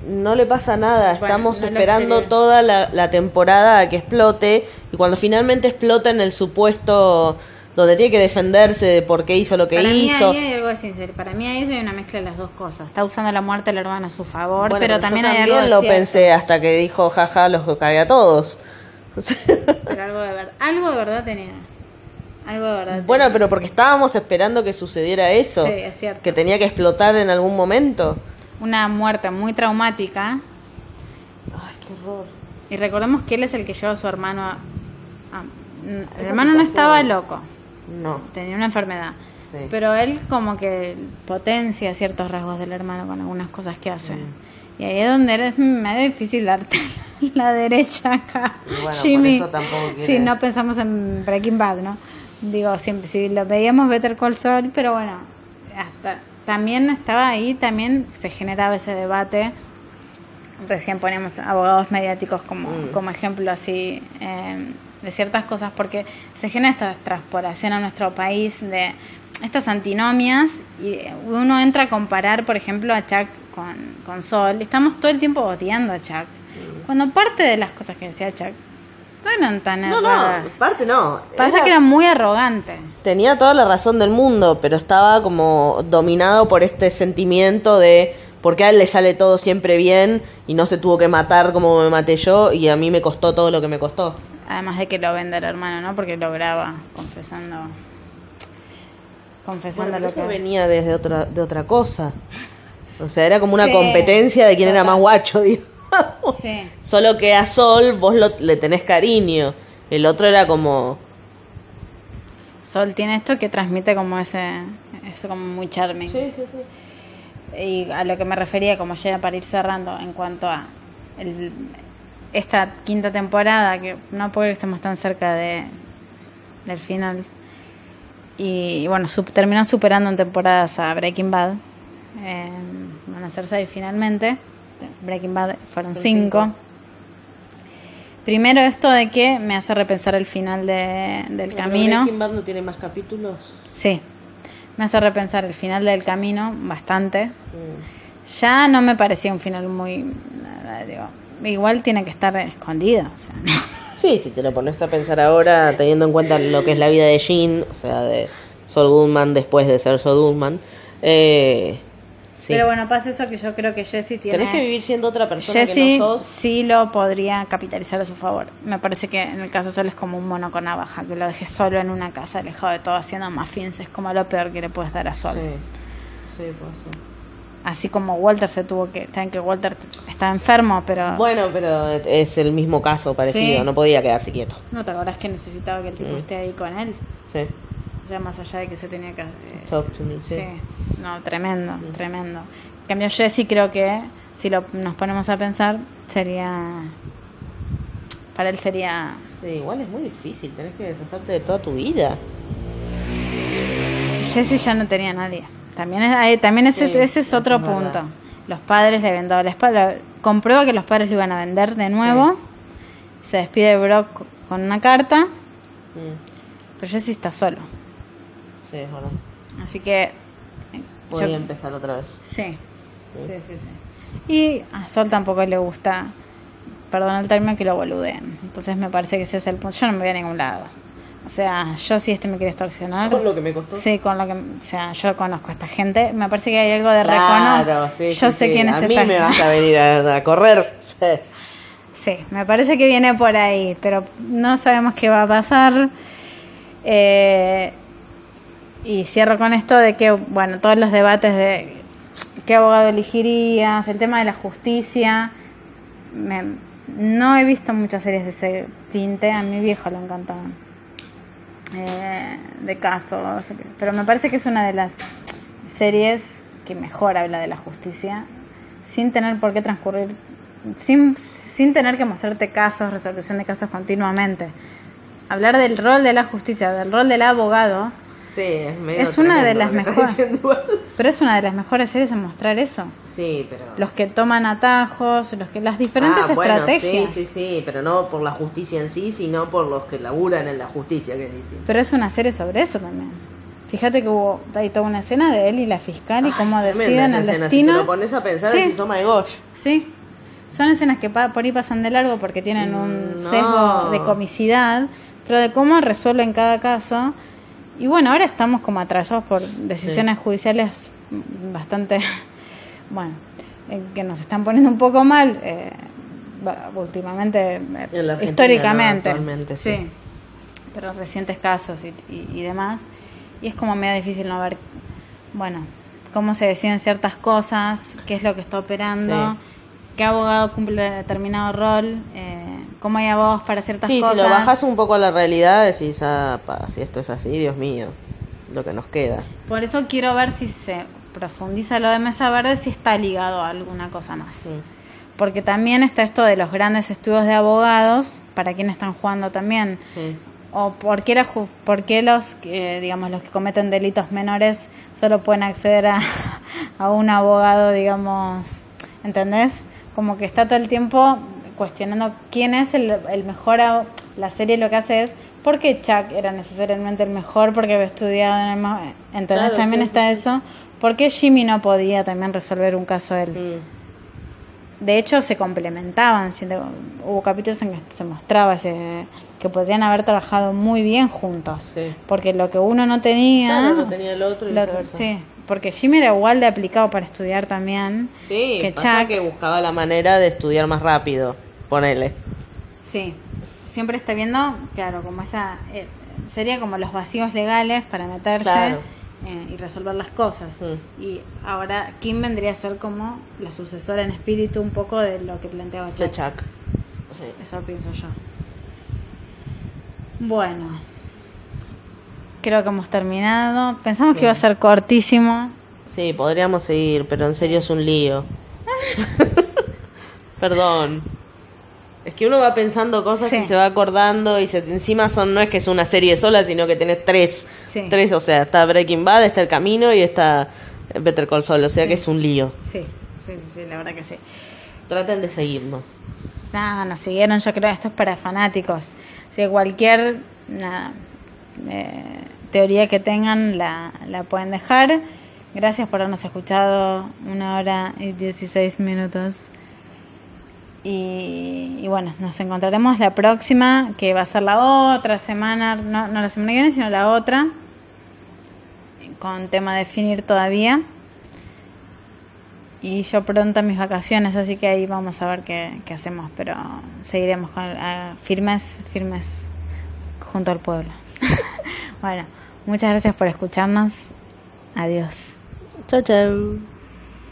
No le pasa nada, Bueno, estamos no esperando toda la, la temporada a que explote y cuando finalmente explota en el supuesto donde tiene que defenderse de por qué hizo lo que Para mí hizo. ahí hay algo de sincero. Para mí ahí hay una mezcla de las dos cosas. Está usando la muerte del hermano a su favor, Bueno, pero yo también hay algo de lo pensé hasta que dijo jaja los cagué a todos. Pero algo de, ver- algo de verdad tenía. Algo de verdad bueno, tenía. pero porque estábamos esperando que sucediera eso, Sí, es cierto. que tenía que explotar en algún momento. Una muerte muy traumática. Ay, qué horror. Y recordemos que él es el que lleva a su hermano a... el Esa hermano no estaba loco, No. tenía una enfermedad. Sí. Pero él como que potencia ciertos rasgos del hermano con algunas cosas que hace. Mm. Y ahí es donde es medio difícil darte la derecha acá, bueno, por Jimmy. eso Si no pensamos en Breaking Bad, ¿no? Digo, siempre, si lo veíamos Better Call Saul, pero bueno, hasta también estaba ahí, también se generaba ese debate. Recién ponemos abogados mediáticos como, Mm. como ejemplo así eh, de ciertas cosas, porque se genera esta transpolación a nuestro país de estas antinomias y uno entra a comparar, por ejemplo, a Chuck con, con Sol. Estamos todo el tiempo odiando a Chuck. Mm. Cuando parte de las cosas que decía Chuck No eran tan No, no, erradas. parte no. Pasa Era- que era muy arrogante. Tenía toda la razón del mundo, pero estaba como dominado por este sentimiento de por qué a él le sale todo siempre bien y no se tuvo que matar como me maté yo y a mí me costó todo lo que me costó. Además de que lo vende el hermano, ¿no? Porque lo graba confesando. Confesando Bueno, pero lo eso que. venía desde otra, de otra cosa. O sea, era como una Sí, competencia de quién era más guacho, Sí. Solo que a Sol vos lo- le tenés cariño. El otro era como... Sol tiene esto que transmite como ese. Eso como muy charming. sí, sí. Y a lo que me refería, como ya para ir cerrando, en cuanto a el- esta quinta temporada, que no puedo que estemos tan cerca de, del final. Y, bueno, sup- terminó superando en temporadas a Breaking Bad. Eh, van a ser seis finalmente. Breaking Bad fueron cinco. cinco. Primero esto de que me hace repensar el final de- del Pero camino. Breaking Bad no tiene más capítulos. Sí, me hace repensar el final del camino bastante. Mm. Ya no me parecía un final muy... digo, igual tiene que estar escondido. O sea, ¿no? Sí, si te lo pones a pensar ahora, teniendo en cuenta lo que es la vida de Jean, o sea, de Saul Goodman después de ser Saul Goodman, eh, sí. Pero bueno, pasa eso que yo creo que Jesse tiene... Tenés que vivir siendo otra persona Jesse que no sos. sí lo podría capitalizar a su favor. Me parece que en el caso de Sol es como un mono con navaja, que lo deje solo en una casa, alejado de todo, haciendo muffins. Es como lo peor que le puedes dar a Sol. Sí, sí. Así como Walter se tuvo que... Saben que Walter está enfermo, pero... Bueno, pero es el mismo caso parecido, Sí. no podía quedarse quieto. ¿No te acordás que necesitaba que el tipo Mm. esté ahí con él? Sí, Ya más allá de que se tenía que... eh, talk to me, sí. Sí, no, tremendo, tremendo. En cambio, Jesse creo que, si lo, nos ponemos a pensar, sería... Para él sería... Sí, igual es muy difícil, tenés que deshacerte de toda tu vida. Jesse ya no tenía nadie. También, es, también ese, Sí, ese es otro es verdad. punto. Los padres le dado la espalda. Comprueba que los padres lo iban a vender de nuevo. Se despide Brock con una carta, Mm, pero Jesse está solo. Sí, es verdad. Así que... eh, Voy yo- a empezar otra vez. Sí, sí, sí, sí. Y a Sol tampoco le gusta, perdón el término, que lo boludeen. Entonces me parece que ese es el punto. Yo no me voy a ningún lado. O sea, yo si este me quiere extorsionar. Con lo que me costó. Sí, con lo que. O sea, yo conozco a esta gente. Me parece que hay algo de recono. Claro, sí, Yo sí, sé sí. quién es A mí me vas a venir a, a correr. Sí, me parece que viene por ahí, pero no sabemos qué va a pasar. Eh, y cierro con esto de que, bueno, todos los debates de qué abogado elegirías, el tema de la justicia. me- no he visto muchas series de ese tinte, a mi viejo le encantaban. Eh, de casos, pero me parece que es una de las series que mejor habla de la justicia, sin tener por qué transcurrir, sin, sin tener que mostrarte casos, resolución de casos continuamente. Hablar del rol de la justicia, del rol del abogado, Sí, es medio Es una de las mejores. pero es una de las mejores series en mostrar eso. Sí, pero. Los que toman atajos, los que las diferentes Ah, bueno, estrategias. sí, sí, sí, pero no por la justicia en sí, sino por los que laburan en la justicia, que. Pero es una serie sobre eso también. Fíjate que hubo hay toda una escena de él y la fiscal y Ay, cómo deciden el escena, destino. Si te lo pones a pensar, Sí. es Isoma de Gosh. Sí. Son escenas que pa- por ahí pasan de largo porque tienen un Mm, sesgo de comicidad, pero de cómo resuelven cada caso. Y bueno, ahora estamos como atrasados por decisiones judiciales bastante, bueno, eh, que nos están poniendo un poco mal eh, últimamente, eh, históricamente. sí. sí. Pero recientes casos y, y- y demás. Y es como medio difícil no ver, bueno, cómo se deciden ciertas cosas, qué es lo que está operando, Sí. qué abogado cumple determinado rol, eh, cómo hay abogados para ciertas Sí, cosas. si lo bajas un poco a la realidad, decís, ah, pa, si esto es así, Dios mío, lo que nos queda. Por eso quiero ver si se profundiza lo de Mesa Verde, si está ligado a alguna cosa más. Mm, Porque también está esto de los grandes estudios de abogados, para quienes están jugando también. Sí. o por qué, la por qué los que, digamos los que cometen delitos menores solo pueden acceder a, a un abogado digamos ¿entendés? como que está todo el tiempo cuestionando quién es el, el mejor la serie lo que hace es ¿por qué Chuck era necesariamente el mejor? porque había estudiado en el mo- ¿entendés? Claro, también sí, está sí, eso ¿por qué Jimmy no podía también resolver un caso él? Mm. de hecho se complementaban. hubo capítulos en que se mostraba ese- que podrían haber trabajado muy bien juntos. Sí. Porque lo que uno no tenía. Claro, lo tenía el otro y lo- sí, porque Jimmy era igual de aplicado para estudiar también. Sí, que pasa Chuck- que buscaba la manera de estudiar más rápido. Ponele. Sí, siempre está viendo, claro, como esa. eh, sería como los vacíos legales para meterse Claro. eh, y resolver las cosas. Mm. Y ahora Kim vendría a ser como la sucesora en espíritu un poco de lo que planteaba Chuck. Chuck. Sí. Eso pienso yo. Bueno, creo que hemos terminado. Pensamos que iba a ser cortísimo. Sí, podríamos seguir, pero en serio es un lío. Perdón. Es que uno va pensando cosas Sí. y se va acordando y se, encima son no es que es una serie sola, sino que tenés tres. Sí. Tres, o sea, está Breaking Bad, está El Camino y está Better Call Saul, o sea Sí. que es un lío. Sí, sí, sí, la verdad que sí. Traten de seguirnos. Nada, nos siguieron, yo creo, esto es para fanáticos. O sea, cualquier nada, eh, teoría que tengan la, la pueden dejar. Gracias por habernos escuchado una hora y 16 minutos. Y, bueno, nos encontraremos la próxima, que va a ser la otra semana, no, no la semana que viene, sino la otra, con tema a definir todavía. Y yo pronto mis vacaciones, así que ahí vamos a ver qué, hacemos, pero seguiremos con ah, firmes, firmes junto al pueblo. bueno, muchas gracias por escucharnos. Adiós. Chao, chao.